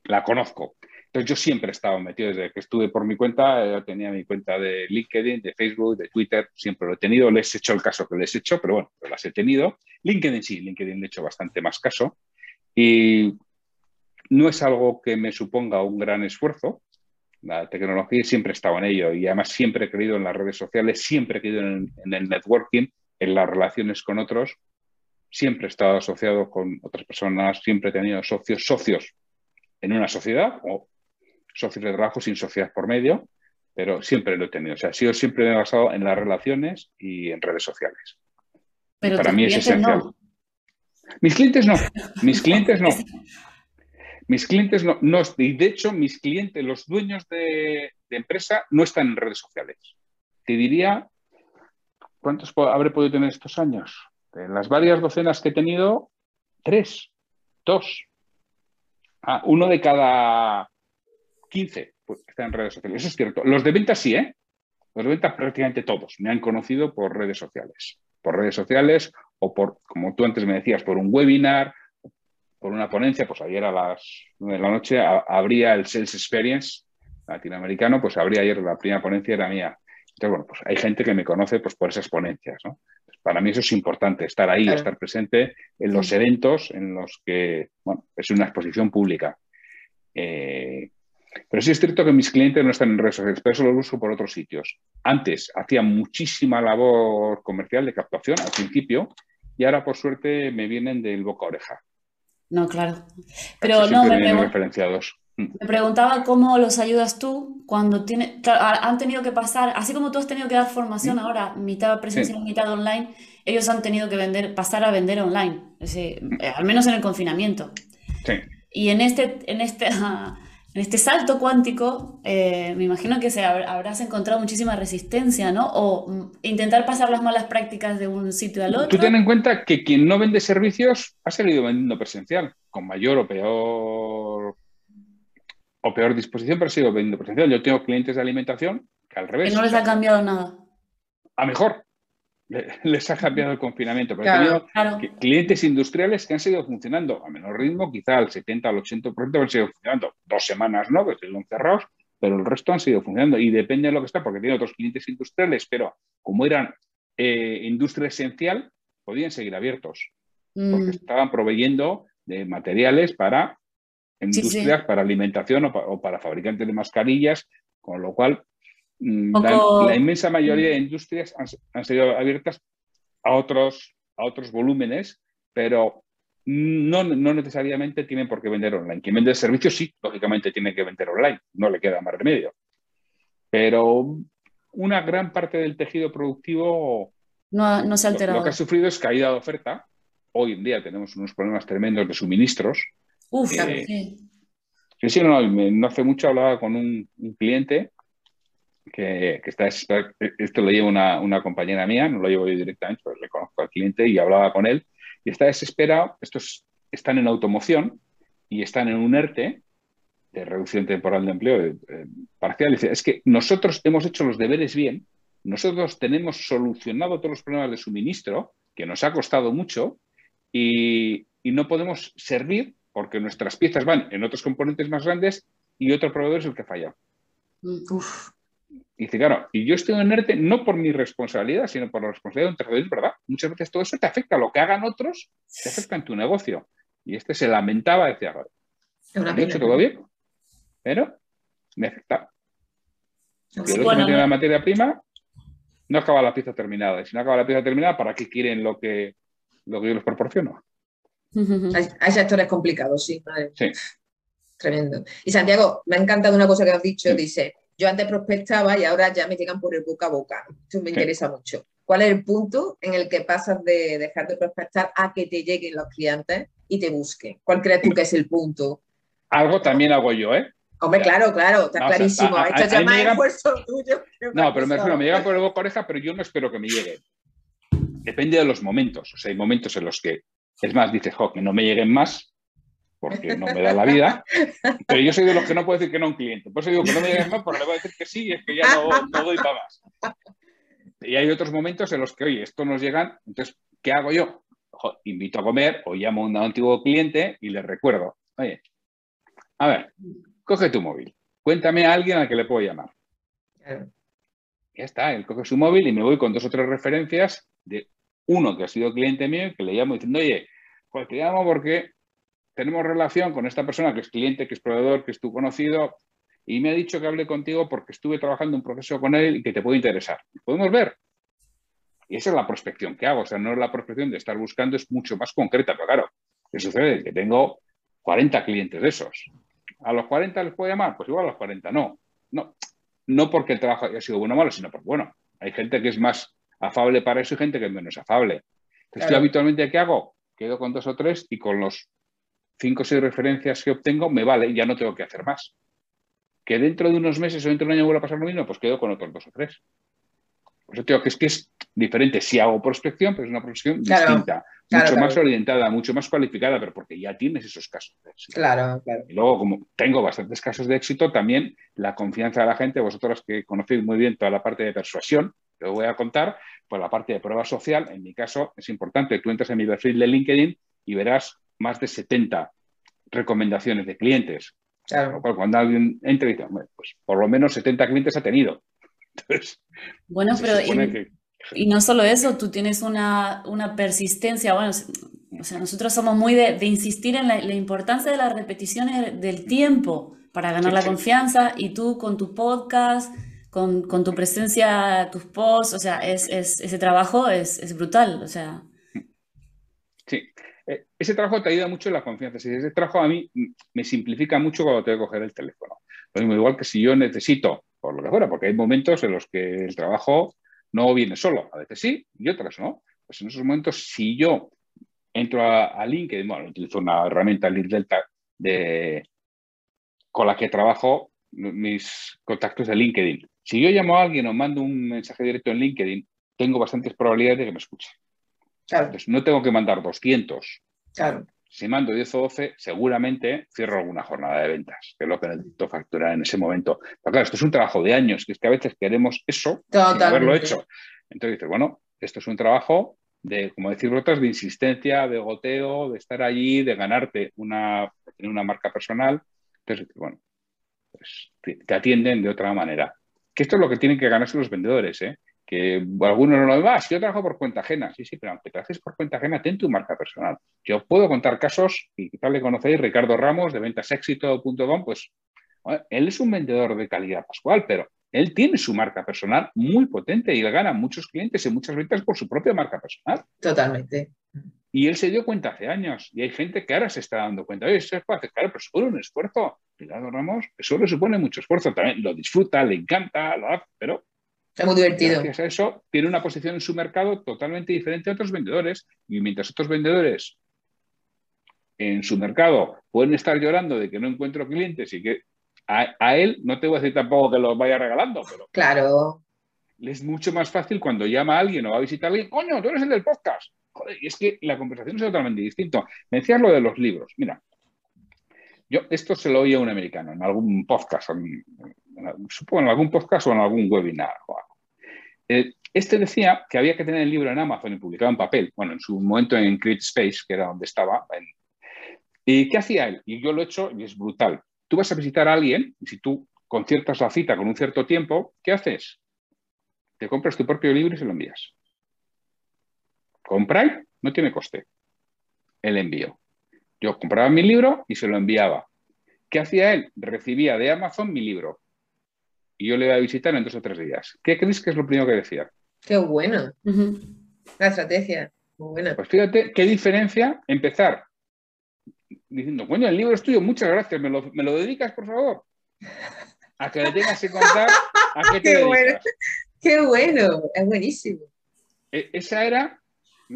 la conozco. Entonces yo siempre he estado metido, desde que estuve por mi cuenta, eh, tenía mi cuenta de LinkedIn, de Facebook, de Twitter, siempre lo he tenido, les he hecho el caso que les he hecho, pero bueno, las he tenido. LinkedIn sí, LinkedIn le he hecho bastante más caso y no es algo que me suponga un gran esfuerzo. La tecnología siempre he estado en ello y además siempre he creído en las redes sociales, siempre he creído en, en el networking, en las relaciones con otros, siempre he estado asociado con otras personas, siempre he tenido socios, socios en una sociedad o socios de trabajo sin sociedad por medio, pero siempre lo he tenido. O sea, siempre he basado en las relaciones y en redes sociales. Pero para mí es esencial. Mis clientes no, mis clientes no. Mis clientes no, no, y de hecho mis clientes, los dueños de, empresa, no están en redes sociales. Te diría, ¿cuántos habré podido tener estos años? En las varias docenas que he tenido, tres, dos. Ah, uno de cada 15 pues, están en redes sociales. Eso es cierto. Los de ventas sí, ¿eh? Los de ventas prácticamente todos me han conocido por redes sociales. Por redes sociales o por, como tú antes me decías, por un webinar, por una ponencia. Pues ayer a las 9 de la noche habría el Sales Experience latinoamericano, pues habría ayer la primera ponencia era mía. Entonces, bueno, pues hay gente que me conoce pues, por esas ponencias, ¿no? Para mí eso es importante, estar ahí, estar presente en los eventos en los que, bueno, es una exposición pública. Eh, pero sí es cierto que mis clientes no están en redes sociales, pero eso lo uso por otros sitios. Antes hacía muchísima labor comercial de captación al principio y ahora por suerte me vienen del boca a oreja. No, claro. Pero no, me, referenciados. Mm. me preguntaba cómo los ayudas tú cuando tiene, han tenido que pasar, así como tú has tenido que dar formación mm. ahora, mitad presencial, mitad online, ellos han tenido que vender, pasar a vender online, eh, al menos en el confinamiento. Sí. Y en este, en este en este salto cuántico, eh, me imagino que se habrás encontrado muchísima resistencia, ¿no? O mm, intentar pasar las malas prácticas de un sitio al otro. Tú ten en cuenta que quien no vende servicios ha salido vendiendo presencial, con mayor o peor o peor disposición, pero ha sido vendiendo presencial. Yo tengo clientes de alimentación que al revés. Que no les ha cambiado nada. A mejor les ha cambiado el confinamiento, pero tenido clientes industriales que han seguido funcionando a menor ritmo, quizá al 70 al 80% han seguido funcionando. Dos semanas no, que estuvieron cerrados, pero el resto han seguido funcionando y depende de lo que está, porque tiene otros clientes industriales, pero como eran eh, industria esencial, podían seguir abiertos, porque mm. estaban proveyendo de materiales para industrias, para alimentación o para fabricantes de mascarillas, con lo cual Mm, la, inmensa mayoría de industrias han, sido abiertas a otros, a otros volúmenes, pero no, no, necesariamente tienen por qué vender online. Quien vende servicios sí, lógicamente tiene que vender online, no le queda más remedio. Pero una gran parte del tejido productivo no, no se ha alterado. Lo, que ha sufrido es caída de oferta. Hoy en día tenemos unos problemas tremendos de suministros. Uf, eh, sí. Sí, no, no, hace mucho hablaba con un cliente que, está, esto lo lleva una, compañera mía, no lo llevo yo directamente, pero le conozco al cliente y hablaba con él, y está desesperado, estos están en automoción y están en un ERTE de reducción temporal de empleo parcial, dice, es que nosotros hemos hecho los deberes bien, nosotros tenemos solucionado todos los problemas de suministro, que nos ha costado mucho, y, no podemos servir porque nuestras piezas van en otros componentes más grandes y otro proveedor es el que falla. Uf. Y dice, claro, y yo estoy en ERTE no por mi responsabilidad, sino por la responsabilidad de un tercero, ¿verdad? Muchas veces todo eso te afecta, lo que hagan otros te afecta en tu negocio. Y este se lamentaba, decía, he hecho todo bien, pero me afecta. Si el otro tiene la materia prima, no acaba la pieza terminada. Y si no acaba la pieza terminada, ¿para qué quieren lo que, lo que yo les proporciono? Hay, sectores complicados, sí. Sí. Tremendo. Y Santiago, me ha encantado una cosa que has dicho, dice, yo antes prospectaba y ahora ya me llegan por el boca a boca. Esto me interesa mucho. ¿Cuál es el punto en el que pasas de dejar de prospectar a que te lleguen los clientes y te busquen? ¿Cuál crees tú que es el punto? Algo también hago yo, ¿eh? Hombre, claro, claro, está clarísimo. Esto ya más esfuerzo tuyo. No, pero me refiero, me llegan por el boca oreja, pero yo no espero que me lleguen. Depende de los momentos. O sea, hay momentos en los que, es más, dices, jo, que no me lleguen más, porque no me da la vida. Pero yo soy de los que no puedo decir que no a un cliente. Por eso digo que no me lleguen más, porque le voy a decir que sí, y es que ya no, doy para más. Y hay otros momentos en los que, oye, esto nos llegan, entonces, ¿qué hago yo? invito a comer o llamo a un antiguo cliente y le recuerdo, oye, a ver, coge tu móvil, cuéntame a alguien al que le puedo llamar. Ya está, él coge su móvil y me voy con dos o tres referencias de uno que ha sido cliente mío y que le llamo diciendo, oye, pues te llamo porque tenemos relación con esta persona que es cliente, que es proveedor, que es tu conocido, y me ha dicho que hable contigo porque estuve trabajando un proceso con él y que te puede interesar. ¿Podemos ver? Y esa es la prospección que hago. O sea, no es la prospección de estar buscando, es mucho más concreta. Pero claro, ¿qué sucede? Que tengo 40 clientes de esos. ¿A los 40 les puedo llamar? Pues igual a los 40 no. No, no porque el trabajo haya sido bueno o malo, sino porque, bueno, hay gente que es más afable para eso y gente que es menos afable. Entonces, yo habitualmente, ¿qué hago? Quedo con dos o tres y con los cinco o seis referencias que obtengo me vale ya no tengo que hacer más. Que dentro de unos meses o dentro de un año vuelva a pasar lo mismo, pues quedo con otros dos o tres. Por eso tengo que es que es diferente. Si hago prospección, pues es una prospección distinta, mucho más orientada, mucho más cualificada, pero porque ya tienes esos casos de éxito. Claro, claro. Y luego, como tengo bastantes casos de éxito, también la confianza de la gente, vosotros que conocéis muy bien toda la parte de persuasión, que os voy a contar, pues la parte de prueba social, en mi caso, es importante. Tú entras en mi perfil de LinkedIn y verás más de 70 recomendaciones de clientes. Claro. cuando alguien entra y dice, pues por lo menos 70 clientes ha tenido. bueno, pero y, no solo eso, tú tienes una, persistencia, bueno, o sea, nosotros somos muy de, insistir en la, importancia de las repeticiones del tiempo para ganar la confianza y tú con tu podcast, con, tu presencia, tus posts, o sea, es, ese trabajo es, es brutal, o sea. Eh, ese trabajo te ayuda mucho en la confianza. Si ese trabajo a mí me simplifica mucho cuando tengo que coger el teléfono. Lo mismo, igual que si yo necesito, por lo que fuera, porque hay momentos en los que el trabajo no viene solo. A veces sí y otras no. Pues en esos momentos, si yo entro a, LinkedIn, bueno, utilizo una herramienta Delta de, con la que trabajo mis contactos de LinkedIn. Si yo llamo a alguien o mando un mensaje directo en LinkedIn, tengo bastantes probabilidades de que me escuche. Entonces, no tengo que mandar 200. Claro. Si mando 10 o 12, seguramente cierro alguna jornada de ventas, que es lo que necesito facturar en ese momento. Pero claro, esto es un trabajo de años, que es que a veces queremos eso sin haberlo hecho. Entonces dices, bueno, esto es un trabajo de, como decir otras, de insistencia, de goteo, de estar allí, de ganarte una, tener una marca personal. Entonces, bueno, pues te atienden de otra manera. Que esto es lo que tienen que ganarse los vendedores, ¿eh? Que algunos no lo ven, ah, si yo trabajo por cuenta ajena, sí, sí, pero aunque trabajes por cuenta ajena, ten tu marca personal. Yo puedo contar casos, y quizás le conocéis, Ricardo Ramos de ventasexito.com, pues él es un vendedor de calidad pascual, pero él tiene su marca personal muy potente y le gana muchos clientes y muchas ventas por su propia marca personal. Totalmente. Y él se dio cuenta hace años y hay gente que ahora se está dando cuenta, oye, eso es para claro, pero supone un esfuerzo. Ricardo Ramos, eso le supone mucho esfuerzo también, lo disfruta, le encanta, lo hace, pero es muy divertido. Gracias a eso, tiene una posición en su mercado totalmente diferente a otros vendedores. Y mientras otros vendedores en su mercado pueden estar llorando de que no encuentro clientes y que a, él, no te voy a decir tampoco que los vaya regalando, pero. Claro. Es mucho más fácil cuando llama a alguien o va a visitar a alguien, coño, tú eres el del podcast. Joder, y es que la conversación es totalmente distinta. Me decías lo de los libros. Mira, yo esto se lo oí a un americano en algún podcast, supongo en algún podcast o en algún webinar o algo. Eh, este decía que había que tener el libro en Amazon y publicado en papel, bueno, en su momento en Create Space, que era donde estaba. ¿Y qué hacía él? Y yo lo he hecho y es brutal. Tú vas a visitar a alguien y si tú conciertas la cita con un cierto tiempo, ¿qué haces? Te compras tu propio libro y se lo envías. Con Prime no tiene coste el envío. Yo compraba mi libro y se lo enviaba. ¿Qué hacía él? Recibía de Amazon mi libro. Y yo le iba a visitar en dos o tres días. ¿Qué crees que es lo primero que decía? Qué bueno. La estrategia. Muy buena. Pues fíjate qué diferencia empezar diciendo, coño, el libro es tuyo, muchas gracias, ¿me lo, ¿me lo dedicas, por favor? A que le tengas que contar a qué te Qué dedicas. bueno. Qué bueno. Es buenísimo. E- Esa era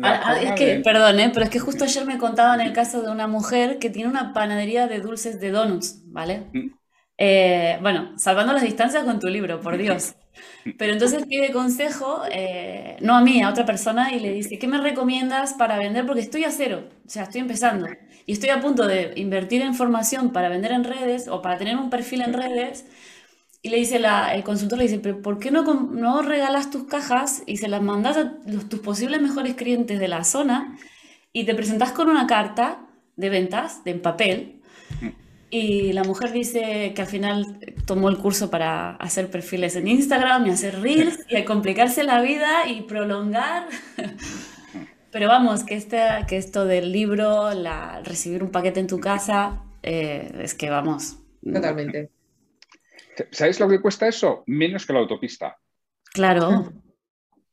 Ah, ah, es que, de- perdón, ¿eh? pero es que justo ayer me contaban el caso de una mujer que tiene una panadería de dulces de donuts, ¿vale? Eh, bueno, salvando las distancias con tu libro, por Dios. Pero entonces pide consejo, eh, no a mí, a otra persona, y le dice, ¿qué me recomiendas para vender? Porque estoy a cero, o sea, estoy empezando. Y estoy a punto de invertir en formación para vender en redes o para tener un perfil en redes. Y le dice la, el consultor, le dice, pero ¿por qué no, no regalas tus cajas y se las mandas a los- tus posibles mejores clientes de la zona y te presentas con una carta de ventas, de en papel? Y la mujer dice que al final tomó el curso para hacer perfiles en Instagram y hacer reels y a complicarse la vida y prolongar. Pero vamos, que, este, que esto del libro, la, recibir un paquete en tu casa, eh, es que vamos. Totalmente. ¿Sabéis lo que cuesta eso? Menos que la autopista. Claro,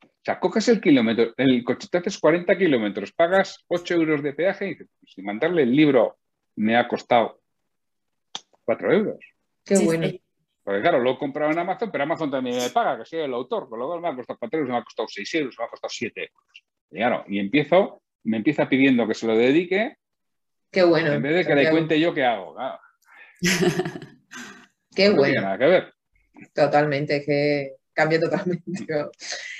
O sea, coges el kilómetro, el coche te haces 40 kilómetros, pagas 8 euros de peaje y pues, si mandarle el libro me ha costado 4 euros. Qué Sí, bueno. Porque claro, lo he comprado en Amazon, pero Amazon también me paga, que soy el autor, con lo cual me ha costado 4 euros, me ha costado 6 euros, me ha costado 7 euros. Y claro, y empiezo, me empieza pidiendo que se lo dedique, Qué bueno. en vez de que le cuente yo qué hago. Claro, Qué no tiene bueno. nada que ver. Totalmente. Que cambia totalmente.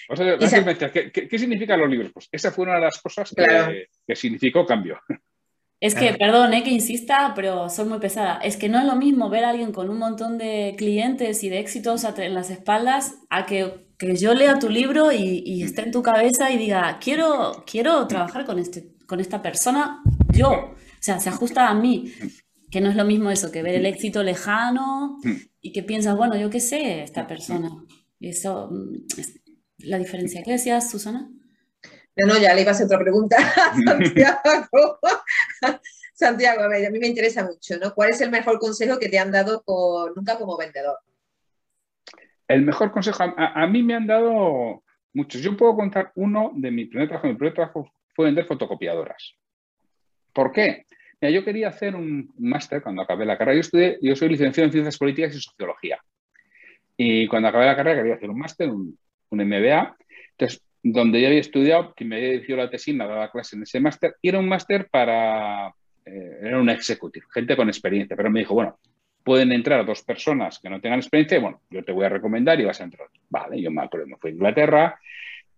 O sea, decías, ¿qué, qué, qué significan los libros? Pues esa fue una de las cosas que, Claro. que significó cambio. Es que, perdón, eh, que insista, pero soy muy pesada. Es que no es lo mismo ver a alguien con un montón de clientes y de éxitos en las espaldas a que, que yo lea tu libro y, y esté en tu cabeza y diga, quiero, quiero trabajar con, este, con esta persona yo. O sea, se ajusta a mí. Que no es lo mismo eso que ver el éxito lejano y que piensas, bueno, yo qué sé, esta persona. Y eso mm, es la diferencia. ¿Qué decías, Susana? No, no, ya le iba a hacer otra pregunta a Santiago. Santiago, a ver, a mí me interesa mucho, ¿no? ¿Cuál es el mejor consejo que te han dado nunca como vendedor? El mejor consejo, a, a mí me han dado muchos. Yo puedo contar uno de mi primer trabajo. Mi primer trabajo fue vender fotocopiadoras. ¿Por qué? Mira, yo quería hacer un un máster cuando acabé la carrera. Yo, estudié, yo soy licenciado en Ciencias Políticas y Sociología. Y cuando acabé la carrera quería hacer un máster, un, un MBA. Entonces, donde yo había estudiado, quien me había dirigido la tesina, daba clase en ese máster, y era un máster para, eh, era un executive, gente con experiencia. Pero me dijo, bueno, pueden entrar dos personas que no tengan experiencia, y bueno, yo te voy a recomendar y vas a entrar. Vale, yo me acuerdo, me fui a Inglaterra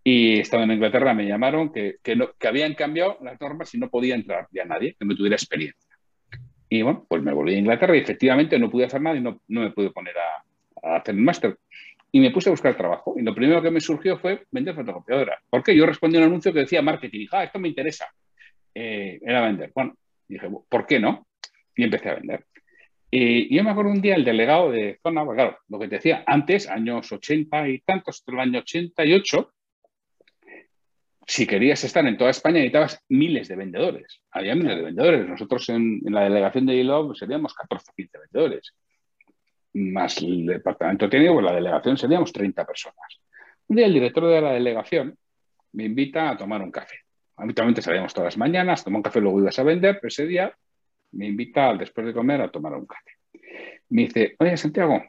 y estando en Inglaterra me llamaron que, que, que habían cambiado las normas y no podía entrar ya nadie que no tuviera experiencia. Y bueno, pues me volví a Inglaterra y efectivamente no pude hacer nada y no, no me pude poner a, a hacer el máster. Y me puse a buscar trabajo. Y lo primero que me surgió fue vender fotocopiadora. ¿Por qué? Yo respondí a un anuncio que decía marketing. Y dije, ah, esto me interesa. Eh, era vender. Bueno, dije, ¿por qué no? Y empecé a vender. Y yo me acuerdo un día el delegado de zona, pues claro, lo que te decía, antes, años 80 y tantos, hasta el año 88, si querías estar en toda España necesitabas miles de vendedores. Había miles de vendedores. Nosotros en, en la delegación de ILOB seríamos 14 o 15 vendedores. Más el departamento técnico, pues la delegación seríamos 30 personas. Un día el director de la delegación me invita a tomar un café. Habitualmente salíamos todas las mañanas, tomar un café, luego ibas a vender, pero ese día me invita al después de comer a tomar un café. Me dice, oye Santiago,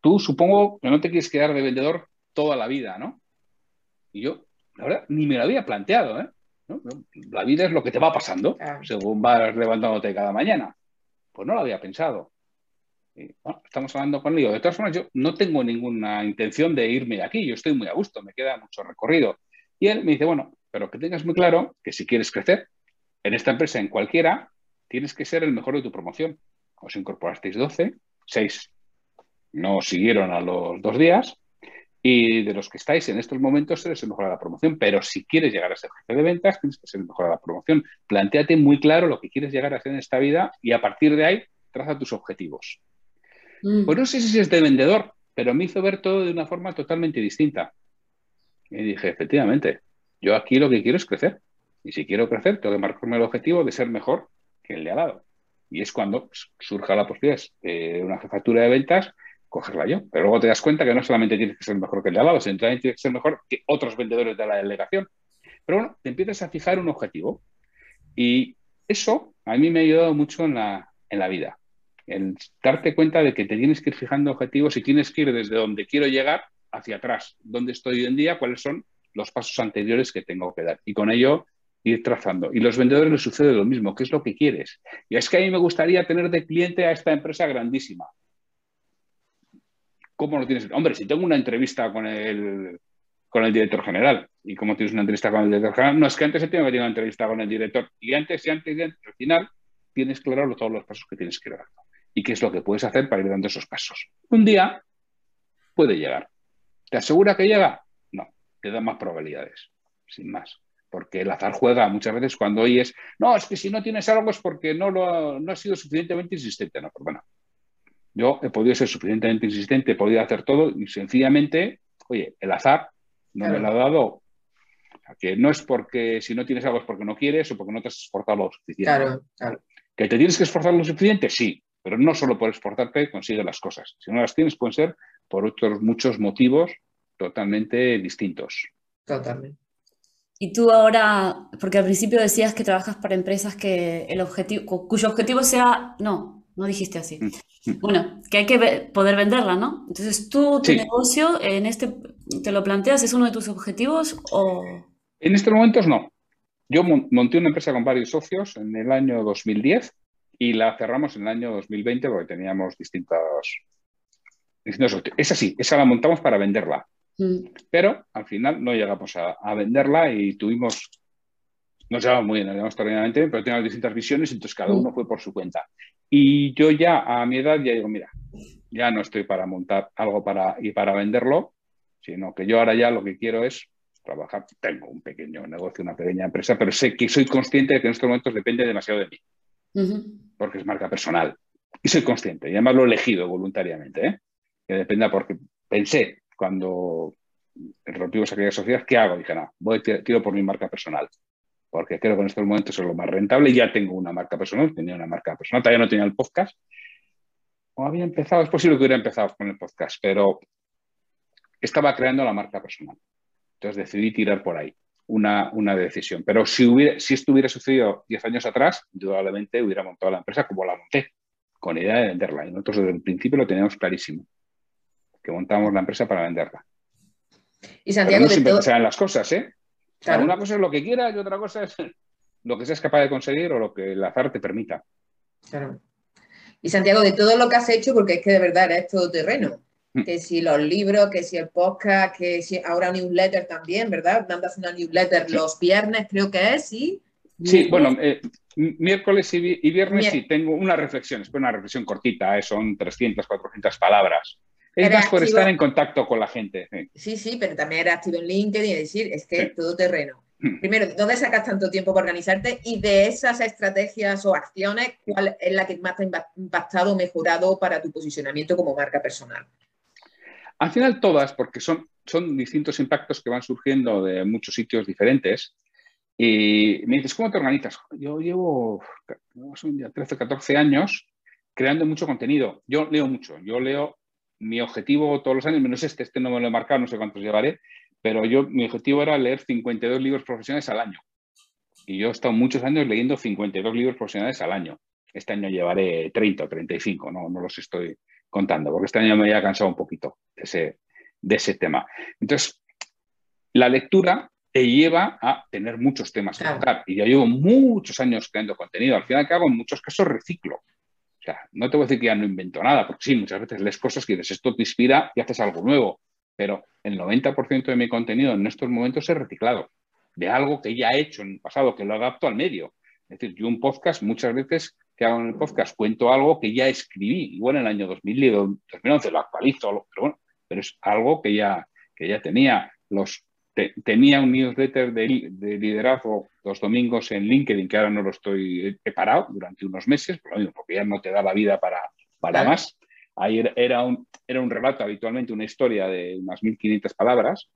tú supongo que no te quieres quedar de vendedor toda la vida, ¿no? Y yo, la verdad, ni me lo había planteado, ¿eh? ¿No? La vida es lo que te va pasando según vas levantándote cada mañana. Pues no lo había pensado. Estamos hablando con Lío. De todas formas, yo no tengo ninguna intención de irme de aquí. Yo estoy muy a gusto, me queda mucho recorrido. Y él me dice, bueno, pero que tengas muy claro que si quieres crecer en esta empresa, en cualquiera, tienes que ser el mejor de tu promoción. Os incorporasteis 12, 6 no siguieron a los dos días. Y de los que estáis en estos momentos, eres el mejor de la promoción. Pero si quieres llegar a ser jefe de ventas, tienes que ser el mejor de la promoción. Plantéate muy claro lo que quieres llegar a hacer en esta vida y a partir de ahí, traza tus objetivos. Mm. Pues no sé si es de vendedor, pero me hizo ver todo de una forma totalmente distinta. Y dije, efectivamente, yo aquí lo que quiero es crecer. Y si quiero crecer, tengo que marcarme el objetivo de ser mejor que el de al lado. Y es cuando pues, surja la posibilidad de una jefatura de ventas, cogerla yo. Pero luego te das cuenta que no solamente tienes que ser mejor que el de al lado, sino también tienes que ser mejor que otros vendedores de la delegación. Pero bueno, te empiezas a fijar un objetivo. Y eso a mí me ha ayudado mucho en la, en la vida. El darte cuenta de que te tienes que ir fijando objetivos y tienes que ir desde donde quiero llegar hacia atrás, dónde estoy hoy en día, cuáles son los pasos anteriores que tengo que dar. Y con ello ir trazando. Y los vendedores les sucede lo mismo, ¿qué es lo que quieres? Y es que a mí me gustaría tener de cliente a esta empresa grandísima. ¿Cómo lo tienes? Hombre, si tengo una entrevista con el, con el director general, ¿y cómo tienes una entrevista con el director general? No, es que antes he tenido que tener una entrevista con el director, y antes, y antes, y antes, al final tienes claro todos los pasos que tienes que dar. Y qué es lo que puedes hacer para ir dando esos pasos. Un día puede llegar. ¿Te asegura que llega? No, te da más probabilidades, sin más porque el azar juega muchas veces cuando oyes, no, es que si no tienes algo es porque no, lo, no has sido suficientemente insistente. No, pero bueno, yo he podido ser suficientemente insistente, he podido hacer todo y sencillamente, oye, el azar no me lo ha dado. que no es porque si no tienes algo es porque no quieres o porque no te has esforzado lo suficiente. Claro, claro. ¿Que te tienes que esforzar lo suficiente? Sí, pero no solo por esforzarte consigues las cosas. Si no las tienes, pueden ser por otros muchos motivos totalmente distintos. Totalmente. Y tú ahora, porque al principio decías que trabajas para empresas que el objetivo, cuyo objetivo sea, no, no dijiste así. Mm, Bueno, que hay que poder venderla, ¿no? Entonces, tú, tu Sí. negocio, en este, ¿te lo planteas? ¿Es uno de tus objetivos o...? En estos momentos no. Yo mon- monté una empresa con varios socios en el año 2010 y la cerramos en el año 2020 porque teníamos distintos, distintos socios. Es así, esa la montamos para venderla, Mm, pero al final no llegamos a, a venderla y tuvimos, nos llevamos muy bien, nos llevamos extraordinariamente pero teníamos distintas visiones, entonces cada uno fue por su cuenta. Y yo ya a mi edad ya digo, mira, ya no estoy para montar algo para, y para venderlo, sino que yo ahora ya lo que quiero es trabajar. Tengo un pequeño negocio, una pequeña empresa, pero sé que soy consciente de que en estos momentos depende demasiado de mí, porque es marca personal. Y soy consciente, y además lo he elegido voluntariamente, ¿eh? que dependa porque pensé cuando rompimos aquella sociedad, ¿qué hago? Dije, no, voy, tiro por mi marca personal, porque creo que en estos momentos es lo más rentable. Ya tengo una marca personal, tenía una marca personal, todavía no tenía el podcast. O había empezado, es posible que hubiera empezado con el podcast, pero estaba creando la marca personal. Entonces decidí tirar por ahí una, una decisión. Pero si, hubiera, si esto hubiera sucedido 10 años atrás, indudablemente hubiera montado la empresa como la monté, con la idea de venderla. Y nosotros desde el principio lo teníamos clarísimo, que montábamos la empresa para venderla. Y Pero Santiago, no de siempre todo. salen las cosas, ¿eh? O sea, Claro. una cosa es lo que quieras y otra cosa es lo que seas capaz de conseguir o lo que el azar te permita. Claro. Y Santiago, de todo lo que has hecho, porque es que de verdad eres todoterreno. Mm. Que si los libros, que si el podcast, que si ahora newsletter también, ¿verdad? Mandas una newsletter Sí. los viernes, creo que es, ¿sí? Sí, bueno, eh, miércoles y, vi- y viernes Mier- sí tengo una reflexión, es una reflexión cortita, eh, son 300, 400 palabras. Es más por estar en contacto con la gente. sí. Sí, sí, pero también eres activo en LinkedIn, es decir, es que Sí. es todoterreno. Mm. Primero, ¿dónde sacas tanto tiempo para organizarte? Y de esas estrategias o acciones, ¿cuál es la que más te ha impa- impactado o mejorado para tu posicionamiento como marca personal? Al final todas, porque son, son distintos impactos que van surgiendo de muchos sitios diferentes. Y me dices, ¿cómo te organizas? Yo llevo no sé, ya 13, 14 años creando mucho contenido. Yo leo mucho. Yo leo mi objetivo todos los años, menos este, este no me lo he marcado, no sé cuántos llevaré, pero yo mi objetivo era leer 52 libros profesionales al año. Y yo he estado muchos años leyendo 52 libros profesionales al año. Este año llevaré 30 o 35, no, no los estoy contando, porque este año me había cansado un poquito de ese, de ese tema. Entonces, la lectura te lleva a tener muchos temas que Claro. tocar. Y yo llevo muchos años creando contenido. Al final que hago, en muchos casos reciclo. No te voy a decir que ya no invento nada, porque sí, muchas veces lees cosas que dices, esto te inspira y haces algo nuevo. Pero el 90% de mi contenido en estos momentos es reciclado de algo que ya he hecho en el pasado, que lo adapto al medio. Es decir, yo un podcast, muchas veces que hago en el podcast, cuento algo que ya escribí, igual en el año 2000 y 2011, lo actualizo, pero bueno, pero es algo que ya, que ya tenía. Los, te- tenía un newsletter de, li- de liderazgo los domingos en LinkedIn, que ahora no lo estoy, he parado durante unos meses, por lo mismo, porque ya no te da la vida para, para Claro. más. ahí era un, era un relato habitualmente, una historia de unas 1500 palabras.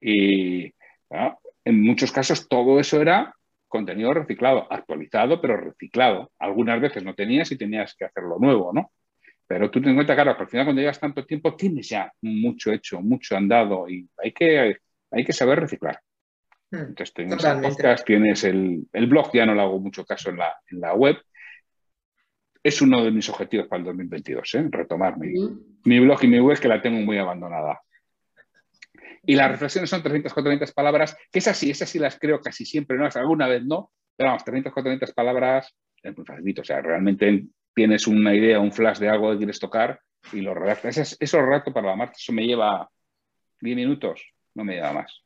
Y en muchos casos todo eso era contenido reciclado, actualizado, pero reciclado. Algunas veces no tenías y tenías que hacerlo nuevo, ¿no? Pero tú ten en cuenta, claro, al final cuando llevas tanto tiempo tienes ya mucho hecho, mucho andado y hay que, hay que saber reciclar. Hmm, Entonces tienes el podcast, tienes el, blog, ya no le hago mucho caso en la, en la web. Es uno de mis objetivos para el 2022, ¿eh? retomar mi, mi blog y mi web que la tengo muy abandonada. Y las reflexiones son 300, 400 palabras, que esas sí, esas sí las creo casi siempre, ¿no? Alguna vez no, pero vamos, 300, 400 palabras es muy facilito. O sea, realmente tienes una idea, un flash de algo que quieres tocar y lo redactas. Eso, eso rato para la marcha, eso me lleva 10 minutos, no me lleva más.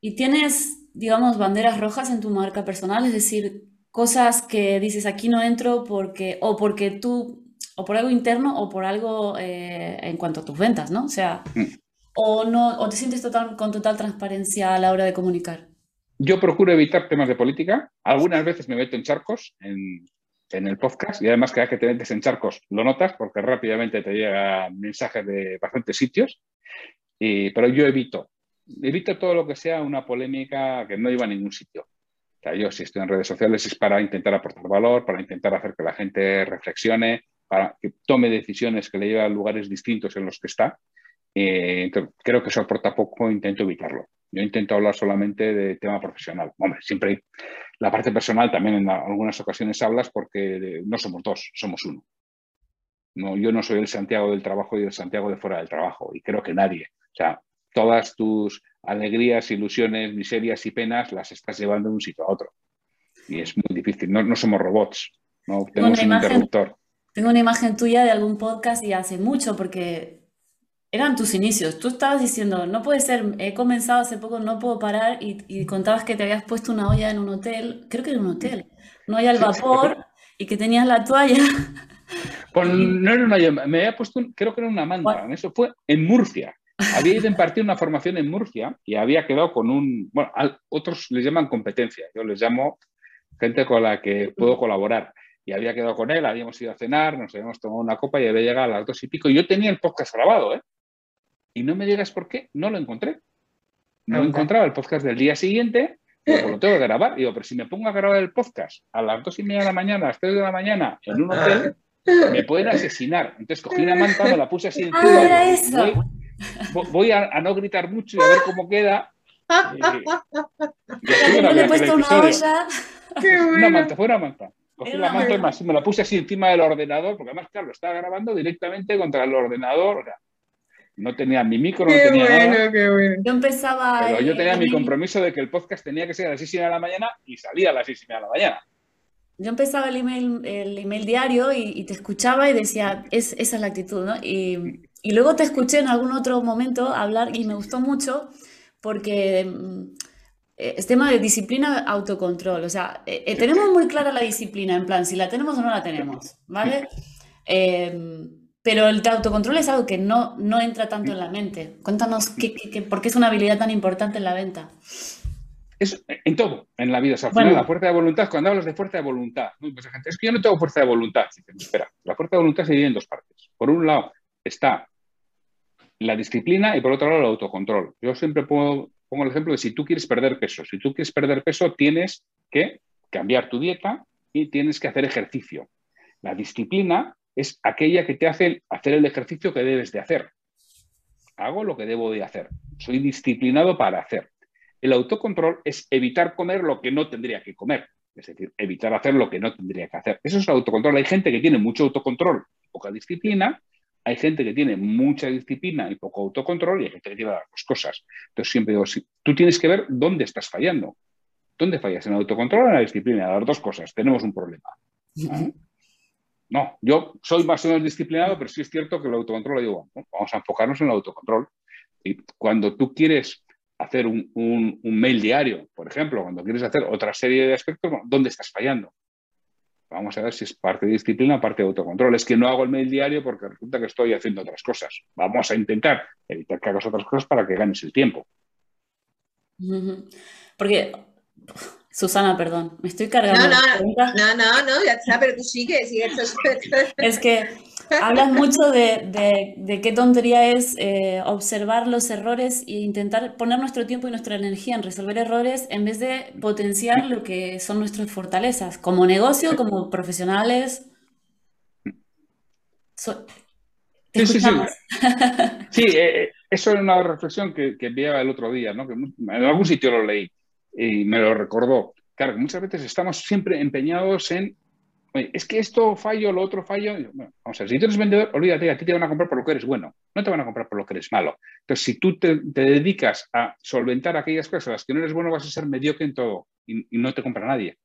¿Y tienes, digamos, banderas rojas en tu marca personal? Es decir, cosas que dices aquí no entro porque, o porque tú, o por algo interno o por algo eh, en cuanto a tus ventas, ¿no? O sea, mm o, no, o te sientes total, con total transparencia a la hora de comunicar? Yo procuro evitar temas de política. Algunas veces me meto en charcos en, en el podcast y además cada vez que te metes en charcos lo notas porque rápidamente te llegan mensajes de bastantes sitios. Y, pero yo evito, evito todo lo que sea una polémica que no lleva a ningún sitio. O sea, yo si estoy en redes sociales es para intentar aportar valor, para intentar hacer que la gente reflexione, para que tome decisiones que le lleven a lugares distintos en los que está eh, creo que eso aporta poco, intento evitarlo. Yo intento hablar solamente de tema profesional. Hombre, siempre la parte personal también en algunas ocasiones hablas porque no somos dos, somos uno. No, yo no soy el Santiago del trabajo y el Santiago de fuera del trabajo, y creo que nadie. O sea, todas tus alegrías, ilusiones, miserias y penas las estás llevando de un sitio a otro. Y es muy difícil. No, somos robots, no tenemos un interruptor. Tengo una imagen tuya de algún podcast y hace mucho, porque eran tus inicios. Tú estabas diciendo, no puede ser, he comenzado hace poco, no puedo parar y, contabas que te habías puesto una olla en un hotel, creo que en un hotel, una olla al vapor y que tenías la toalla. Pues no era una olla, me había puesto, creo que era una manta, eso fue en Murcia. Había ido a impartir una formación en Murcia y había quedado con un, bueno, otros les llaman competencia, yo les llamo gente con la que puedo colaborar. Y había quedado con él, habíamos ido a cenar, nos habíamos tomado una copa y había llegado a las dos y pico. Y yo tenía el podcast grabado, ¿eh? y no me digas por qué, no lo encontré. No encontraba el podcast del día siguiente, pues lo tengo que grabar. Digo, pero si me pongo a grabar el podcast a las dos y media de la mañana, a las tres de la mañana, en un hotel, me pueden asesinar. Entonces cogí una manta, me la puse así encima. Ah, eso. Voy, a, no gritar mucho y a ver cómo queda. Y, le he puesto una olla. Una manta, fue una manta. Cogí la manta y más, me la puse así encima del ordenador, porque además, claro, lo estaba grabando directamente contra el ordenador. O sea, no tenía mi micro, no tenía nada. Yo empezaba. Pero yo tenía mi compromiso de que el podcast tenía que ser a las 6 de la mañana y salía a las 6 de la mañana. Yo empezaba el email, el email diario y, te escuchaba y decía, es, esa es la actitud, ¿no? Y, y, luego te escuché en algún otro momento hablar y me gustó mucho porque mm, es tema de disciplina, autocontrol. O sea, eh, eh, tenemos muy clara la disciplina, en plan, si la tenemos o no la tenemos, ¿vale? Eh, pero el autocontrol es algo que no, no entra tanto en la mente. Cuéntanos qué, qué, por qué es una habilidad tan importante en la venta. Es en todo, en la vida. O sea, la fuerza de voluntad, cuando hablas de fuerza de voluntad, gente, es que yo no tengo fuerza de voluntad. espera, la fuerza de voluntad se divide en dos partes. Por un lado está la disciplina y por otro lado el autocontrol. Yo siempre pongo, el ejemplo de si tú quieres perder peso. Si tú quieres perder peso, tienes que cambiar tu dieta y tienes que hacer ejercicio. La disciplina es aquella que te hace hacer el ejercicio que debes de hacer. Hago lo que debo de hacer. Soy disciplinado para hacer. El autocontrol es evitar comer lo que no tendría que comer. Es decir, evitar hacer lo que no tendría que hacer. Eso es el autocontrol. Hay gente que tiene mucho autocontrol poca disciplina. Hay gente que tiene mucha disciplina y poco autocontrol y hay gente que tiene las dos cosas. Entonces siempre digo, tú tienes que ver dónde estás fallando. ¿Dónde fallas? ¿En el autocontrol o en la disciplina? Las dos cosas. Tenemos un problema. No, yo soy más o menos disciplinado, pero sí es cierto que el autocontrol, digo, vamos a enfocarnos en el autocontrol. Y cuando tú quieres hacer un, mail diario, por ejemplo, cuando quieres hacer otra serie de aspectos, ¿dónde estás fallando? Vamos a ver si es parte de disciplina parte de autocontrol. Es que no hago el mail diario porque resulta que estoy haciendo otras cosas. Vamos a intentar evitar que hagas otras cosas para que ganes el tiempo. Porque Susana, perdón, me estoy cargando. No, no, no, no, no, ya está, pero tú sigue, sigue esto es- Es que hablas mucho de, de- de qué tontería es eh, observar los errores e intentar poner nuestro tiempo y nuestra energía en resolver errores en vez de potenciar lo que son nuestras fortalezas, como negocio, como profesionales. So- te Sí, sí, sí. escuchamos. Sí, eh, eh, eso era una reflexión que, que enviaba el otro día, ¿no? Que en algún sitio lo leí y me lo recordó. Claro, muchas veces estamos siempre empeñados en, oye, es que esto fallo, lo otro fallo. Vamos a ver, si tú eres vendedor, olvídate, a ti te van a comprar por lo que eres bueno, no te van a comprar por lo que eres malo. Entonces, si tú te, dedicas a solventar aquellas cosas en las que no eres bueno, vas a ser mediocre en todo y, y no te compra nadie.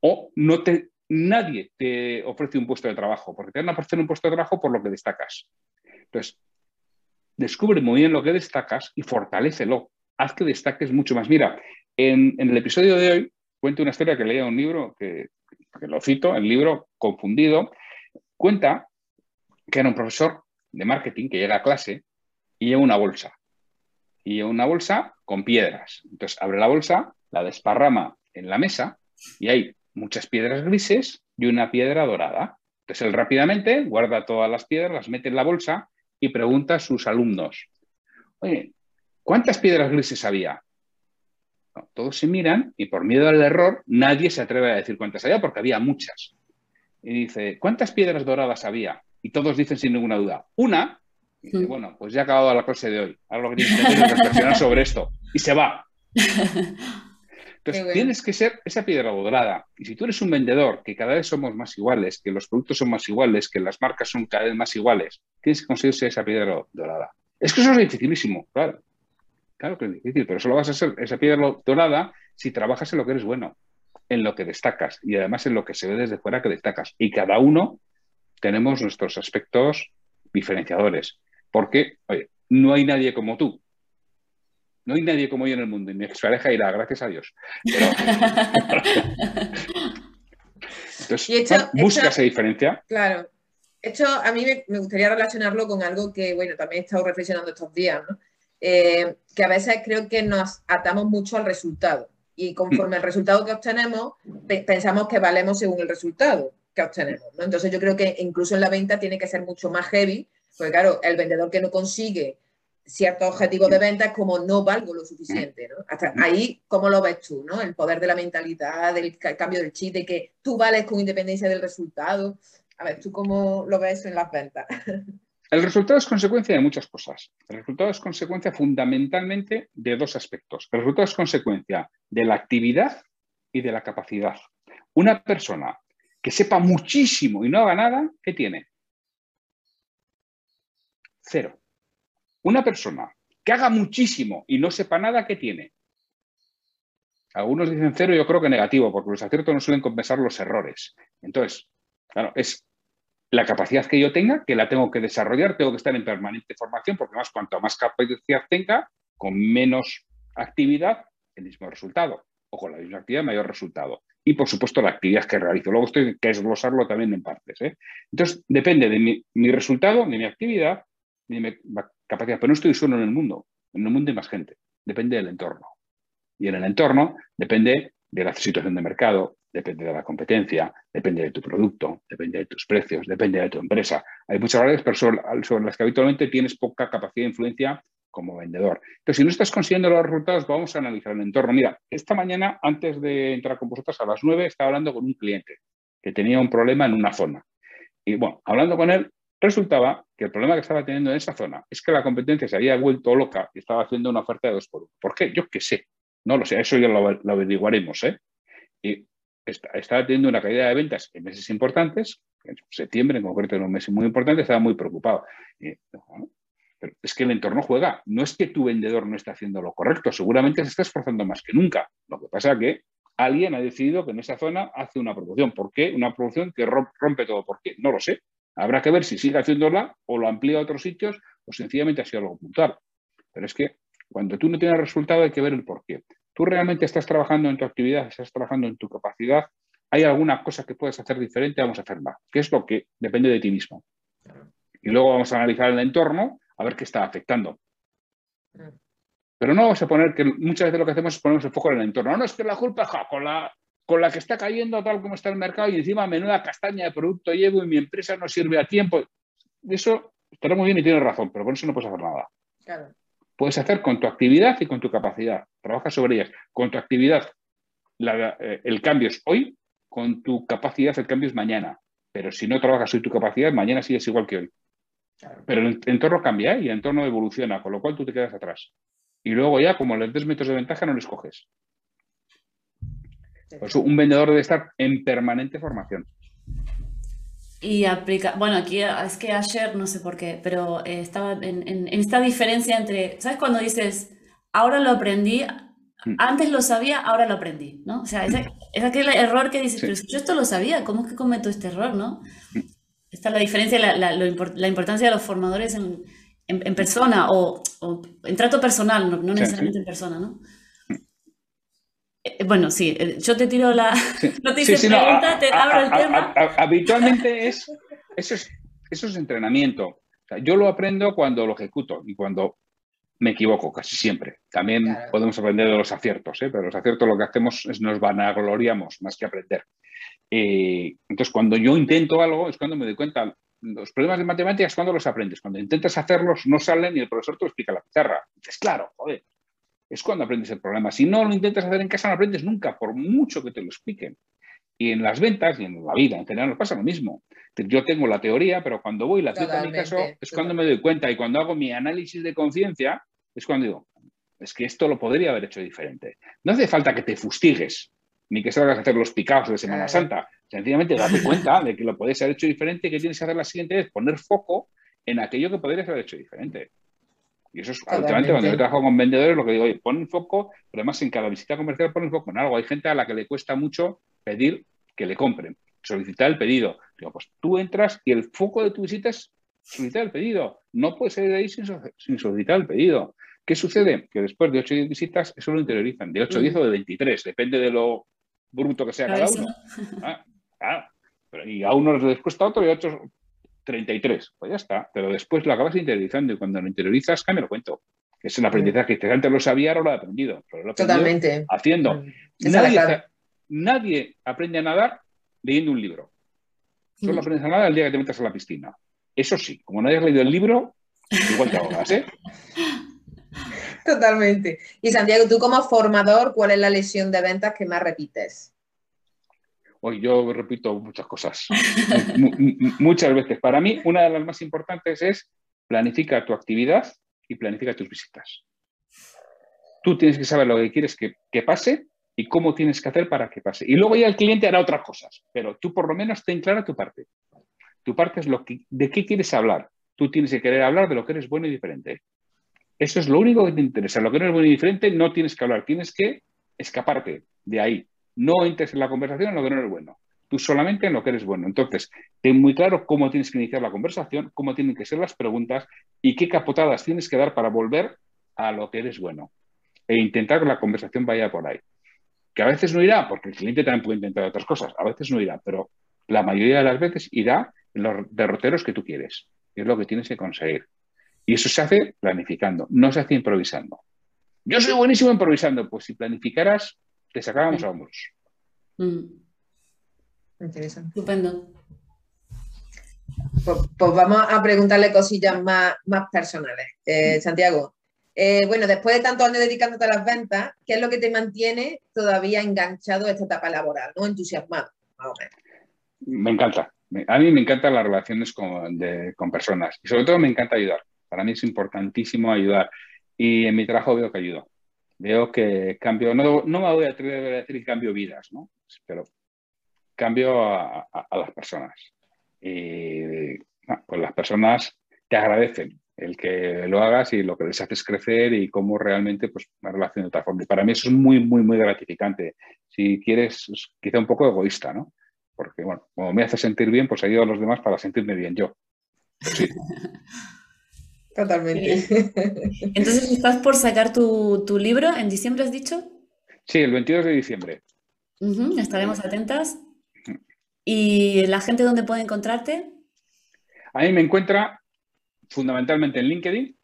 O no te, nadie te ofrece un puesto de trabajo, porque te van a ofrecer un puesto de trabajo por lo que destacas. Entonces, descubre muy bien lo que destacas y fortalécelo. Haz que destaques mucho más. Mira, en, el episodio de hoy cuento una historia que leía un libro, que, que lo cito, el libro Confundido, cuenta que era un profesor de marketing que llega a clase y lleva una bolsa. Y lleva una bolsa con piedras. Entonces abre la bolsa, la desparrama en la mesa y hay muchas piedras grises y una piedra dorada. Entonces él rápidamente guarda todas las piedras, las mete en la bolsa y pregunta a sus alumnos, oye, ¿cuántas piedras grises había? No, todos se miran y por miedo al error nadie se atreve a decir cuántas había porque había muchas. Y dice, ¿cuántas piedras doradas había? Y todos dicen sin ninguna duda, una. Y dice, Mm. bueno, pues ya ha acabado la clase de hoy. Ahora lo que tienes que hacer es reflexionar sobre esto. Y se va. Entonces, bueno. tienes que ser esa piedra dorada. Y si tú eres un vendedor, que cada vez somos más iguales, que los productos son más iguales, que las marcas son cada vez más iguales, tienes que conseguir ser esa piedra dorada. Es que eso es dificilísimo, claro. Claro que es difícil, pero solo vas a ser esa piedra dorada si trabajas en lo que eres bueno, en lo que destacas y además en lo que se ve desde fuera que destacas. Y cada uno tenemos nuestros aspectos diferenciadores. Porque, oye, no hay nadie como tú. No hay nadie como yo en el mundo. Y mi expareja dirá, gracias a Dios. Pero, entonces, Y hecho- busca hecho- esa diferencia. Claro. Esto a mí me, me gustaría relacionarlo con algo que, bueno, también he estado reflexionando estos días, ¿no? Eh, que a veces creo que nos atamos mucho al resultado y conforme al resultado que obtenemos, pe- pensamos que valemos según el resultado que obtenemos, ¿no? Entonces yo creo que incluso en la venta tiene que ser mucho más heavy, porque claro, el vendedor que no consigue ciertos objetivos de venta es como no valgo lo suficiente, ¿no? Hasta ahí, ¿cómo lo ves tú, no? El poder de la mentalidad, del ca- cambio del chip, de que tú vales con independencia del resultado. A ver, ¿tú cómo lo ves en las ventas? El resultado es consecuencia de muchas cosas. El resultado es consecuencia fundamentalmente de dos aspectos. El resultado es consecuencia de la actividad y de la capacidad. Una persona que sepa muchísimo y no haga nada, ¿qué tiene? Cero. Una persona que haga muchísimo y no sepa nada, ¿qué tiene? Algunos dicen cero, yo creo que negativo, porque los aciertos no suelen compensar los errores. Entonces, claro, es la capacidad que yo tenga, que la tengo que desarrollar, tengo que estar en permanente formación, porque más cuanto más capacidad tenga, con menos actividad, el mismo resultado. O con la misma actividad, mayor resultado. Y por supuesto la actividad que realizo. Luego estoy que desglosarlo también en partes. ¿eh? Entonces, depende de mi, mi resultado, de mi actividad, de mi capacidad. Pero no estoy solo en el mundo. En el mundo hay más gente. Depende del entorno. Y en el entorno depende de la situación de mercado, depende de la competencia, depende de tu producto, depende de tus precios, depende de tu empresa. Hay muchas variables, pero sobre, las que habitualmente tienes poca capacidad de influencia como vendedor. Entonces, si no estás consiguiendo los resultados, vamos a analizar el entorno. Mira, esta mañana, antes de entrar con vosotros a las 9, estaba hablando con un cliente que tenía un problema en una zona. Y bueno, hablando con él, resultaba que el problema que estaba teniendo en esa zona es que la competencia se había vuelto loca y estaba haciendo una oferta de dos por uno. ¿Por qué? Yo qué sé. No lo sé, eso ya lo, lo averiguaremos. ¿eh? Y estaba teniendo una caída de ventas en meses importantes, en septiembre en concreto en un mes muy importante, estaba muy preocupado. Pero es que el entorno juega. No es que tu vendedor no esté haciendo lo correcto, seguramente se está esforzando más que nunca. Lo que pasa es que alguien ha decidido que en esa zona hace una producción. ¿Por qué? Una producción que rompe todo. ¿Por qué? No lo sé. Habrá que ver si sigue haciéndola o lo amplía a otros sitios o sencillamente ha sido algo puntual. Pero es que cuando tú no tienes resultado hay que ver el por qué. Tú realmente estás trabajando en tu actividad, estás trabajando en tu capacidad. ¿Hay alguna cosa que puedes hacer diferente? Vamos a hacerla. ¿Qué es lo que depende de ti mismo? Y luego vamos a analizar el entorno a ver qué está afectando. Pero no vamos a poner que muchas veces lo que hacemos es ponernos el foco en el entorno. No, es que la culpa con, la, con la que está cayendo tal como está el mercado y encima menuda castaña de producto llevo y mi empresa no sirve a tiempo. Eso estará muy bien y tiene razón, pero con eso no puedes hacer nada. Claro. Puedes hacer con tu actividad y con tu capacidad. Trabaja sobre ellas. Con tu actividad, la- eh, el cambio es hoy, con tu capacidad el cambio es mañana. Pero si no trabajas hoy tu capacidad, mañana sigues igual que hoy. Pero el entorno cambia ¿eh? y el entorno evoluciona, con lo cual tú te quedas atrás. Y luego ya, como les des metros de ventaja, no les coges. Por eso un vendedor debe estar en permanente formación. Y aplica, bueno, aquí es que ayer, no sé por qué, pero eh, estaba en, en- en esta diferencia entre, ¿sabes cuando dices, ahora lo aprendí, Mm. antes lo sabía, ahora lo aprendí, ¿no? O sea, ese- es aquel error que dices, Sí. pero si yo esto lo sabía, ¿cómo es que cometo este error, no? Mm. Esta es la diferencia, la, la- lo la importancia de los formadores en, en- persona o, o en trato personal, no, no Sí, necesariamente en persona, ¿no? Eh, Bueno, sí, eh, yo te tiro la... Sí. No te Sí, hice sí, no, a- pregunta, te a- abro el a- tema. a- a- habitualmente es eso, es eso es entrenamiento. O sea, yo lo aprendo cuando lo ejecuto y cuando me equivoco, casi siempre. También Claro. podemos aprender de los aciertos, ¿eh? pero los aciertos lo que hacemos es nos vanagloriamos más que aprender. Eh, entonces, cuando yo intento algo es cuando me doy cuenta. Los problemas de matemáticas, cuando los aprendes? Cuando intentas hacerlos, no salen y el profesor te lo explica la pizarra. Dices, claro, joder, es cuando aprendes el problema. Si no lo intentas hacer en casa, no aprendes nunca, por mucho que te lo expliquen. Y en las ventas y en la vida en general nos pasa lo mismo. Yo tengo la teoría, pero cuando voy y la aplico en mi caso, Totalmente, es cuando me doy cuenta. Y cuando hago mi análisis de conciencia, es cuando digo, es que esto lo podría haber hecho diferente. No hace falta que te fustigues, ni que salgas a hacer los picados de Semana. Santa. Sencillamente date cuenta de que lo podéis haber hecho diferente y que tienes que hacer la siguiente vez, poner foco en aquello que podrías haber hecho diferente. Y eso es últimamente cuando yo trabajo con vendedores, lo que digo, oye, pon un foco, pero además en cada visita comercial pon un foco en algo. Hay gente a la que le cuesta mucho pedir que le compren, solicitar el pedido. Digo, pues tú entras y el foco de tu visita es solicitar el pedido. No puedes salir de ahí sin, so- sin solicitar el pedido. ¿Qué sucede? Que después de 8 o 10 visitas, eso lo interiorizan, de 8 o 10 o de 23, depende de lo bruto que sea cada uno. Ah, ah, pero y a unos les cuesta otro y a otros 33. Pues ya está. Pero después lo acabas interiorizando y cuando lo interiorizas, cambia lo cuento. Es el aprendizaje que antes lo sabía, ahora lo he aprendido. Pero lo he aprendido Totalmente. haciendo. Mm. Nadie, nadie aprende a nadar leyendo un libro. Solo Mm. aprendes a nadar el día que te metas a la piscina. Eso sí, como no hayas leído el libro, igual te ahogas, ¿eh? Totalmente. Y Santiago, tú como formador, ¿cuál es la lesión de ventas que más repites? Hoy yo repito muchas cosas. Mu- mu- muchas veces. Para mí, una de las más importantes es planifica tu actividad y planifica tus visitas. Tú tienes que saber lo que quieres que, pase y cómo tienes que hacer para que pase. Y luego ya el cliente hará otras cosas, pero tú por lo menos ten clara tu parte. Tu parte es lo que, de qué quieres hablar. Tú tienes que querer hablar de lo que eres bueno y diferente. Eso es lo único que te interesa. Lo que no bueno y diferente no tienes que hablar. Tienes que escaparte de ahí. No entres en la conversación en lo que no eres bueno. Tú solamente en lo que eres bueno. Entonces, ten muy claro cómo tienes que iniciar la conversación, cómo tienen que ser las preguntas y qué capotadas tienes que dar para volver a lo que eres bueno. E intentar que la conversación vaya por ahí. Que a veces no irá, porque el cliente también puede intentar otras cosas. A veces no irá, pero la mayoría de las veces irá en los derroteros que tú quieres. Es lo que tienes que conseguir. Y eso se hace planificando, no se hace improvisando. Yo soy buenísimo improvisando, pues si planificaras, te sacábamos a hombros. Mm, Interesante. estupendo. Pues, pues vamos a preguntarle cosillas más, más personales. Eh, Santiago, eh, bueno, después de tantos años dedicándote a las ventas, ¿qué es lo que te mantiene todavía enganchado a esta etapa laboral, no entusiasmado? Más o menos. Me encanta. A mí me encantan las relaciones con, de- con personas y sobre todo me encanta ayudar. Para mí es importantísimo ayudar y en mi trabajo veo que ayudo. Veo que cambio, no, no me voy a atrever a decir cambio vidas, ¿no? pero cambio a, a- a las personas. Y ah, pues las personas te agradecen el que lo hagas y lo que les haces crecer y cómo realmente pues, me relaciono de otra forma. Y para mí eso es muy, muy, muy gratificante. Si quieres, es quizá un poco egoísta, ¿no? Porque, bueno, como me hace sentir bien, pues ayudo a los demás para sentirme bien yo. Sí, Totalmente. Entonces, ¿estás por sacar tu, tu libro en diciembre, has dicho? sí, el 22 de diciembre. Estaremos atentas. ¿Y la gente dónde puede encontrarte? A mí me encuentra fundamentalmente en LinkedIn,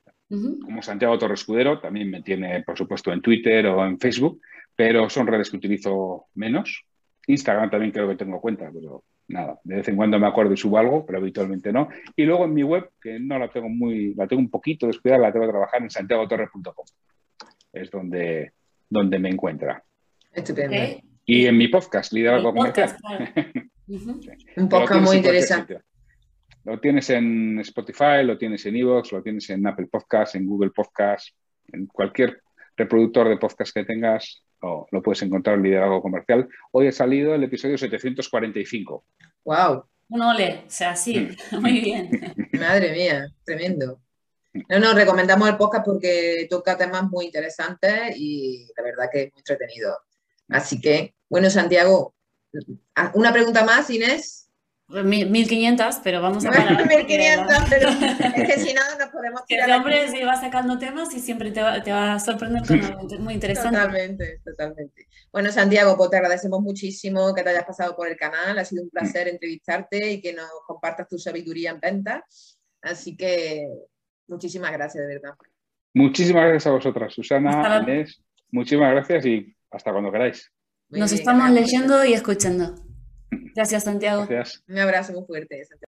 como Santiago Torres Escudero, también me tiene, por supuesto, en Twitter o en Facebook, pero son redes que utilizo menos. Instagram también creo que tengo cuenta, pero nada, de vez en cuando me acuerdo y subo algo, pero habitualmente no. Y luego en mi web, que no la tengo muy, la tengo un poquito descuidada, la tengo que trabajar en santiagotorres.com. Es donde, donde me encuentra. Estupendo. Y en mi podcast, Liderazgo Comercial. Un podcast muy interesante. Lo tienes en Spotify, lo tienes en Evox, lo tienes en Apple Podcast, en Google Podcast, en cualquier reproductor de podcast que tengas, lo puedes encontrar en Liderazgo Comercial. Hoy ha salido el episodio 745. ¡Wow! Un ole, o sea, sí, mm. muy bien. Madre mía, tremendo. No, no, recomendamos el podcast porque toca temas muy interesantes y la verdad que es muy entretenido. Así que, bueno, Santiago, una pregunta más, Inés. 1500, pero vamos a parar. 1500, pero es que si no nos podemos tirar. El hombre se va sacando temas y siempre te va, te va a sorprender con algo muy interesante. Totalmente, totalmente. Bueno, Santiago, pues te agradecemos muchísimo que te hayas pasado por el canal. Ha sido un placer entrevistarte y que nos compartas tu sabiduría en venta. Así que muchísimas gracias, de verdad. Muchísimas gracias a vosotras, Susana, Inés. Muchísimas gracias y hasta cuando queráis. Nos estamos leyendo y escuchando. Gracias, Santiago. Gracias. Un abrazo muy fuerte, Santiago.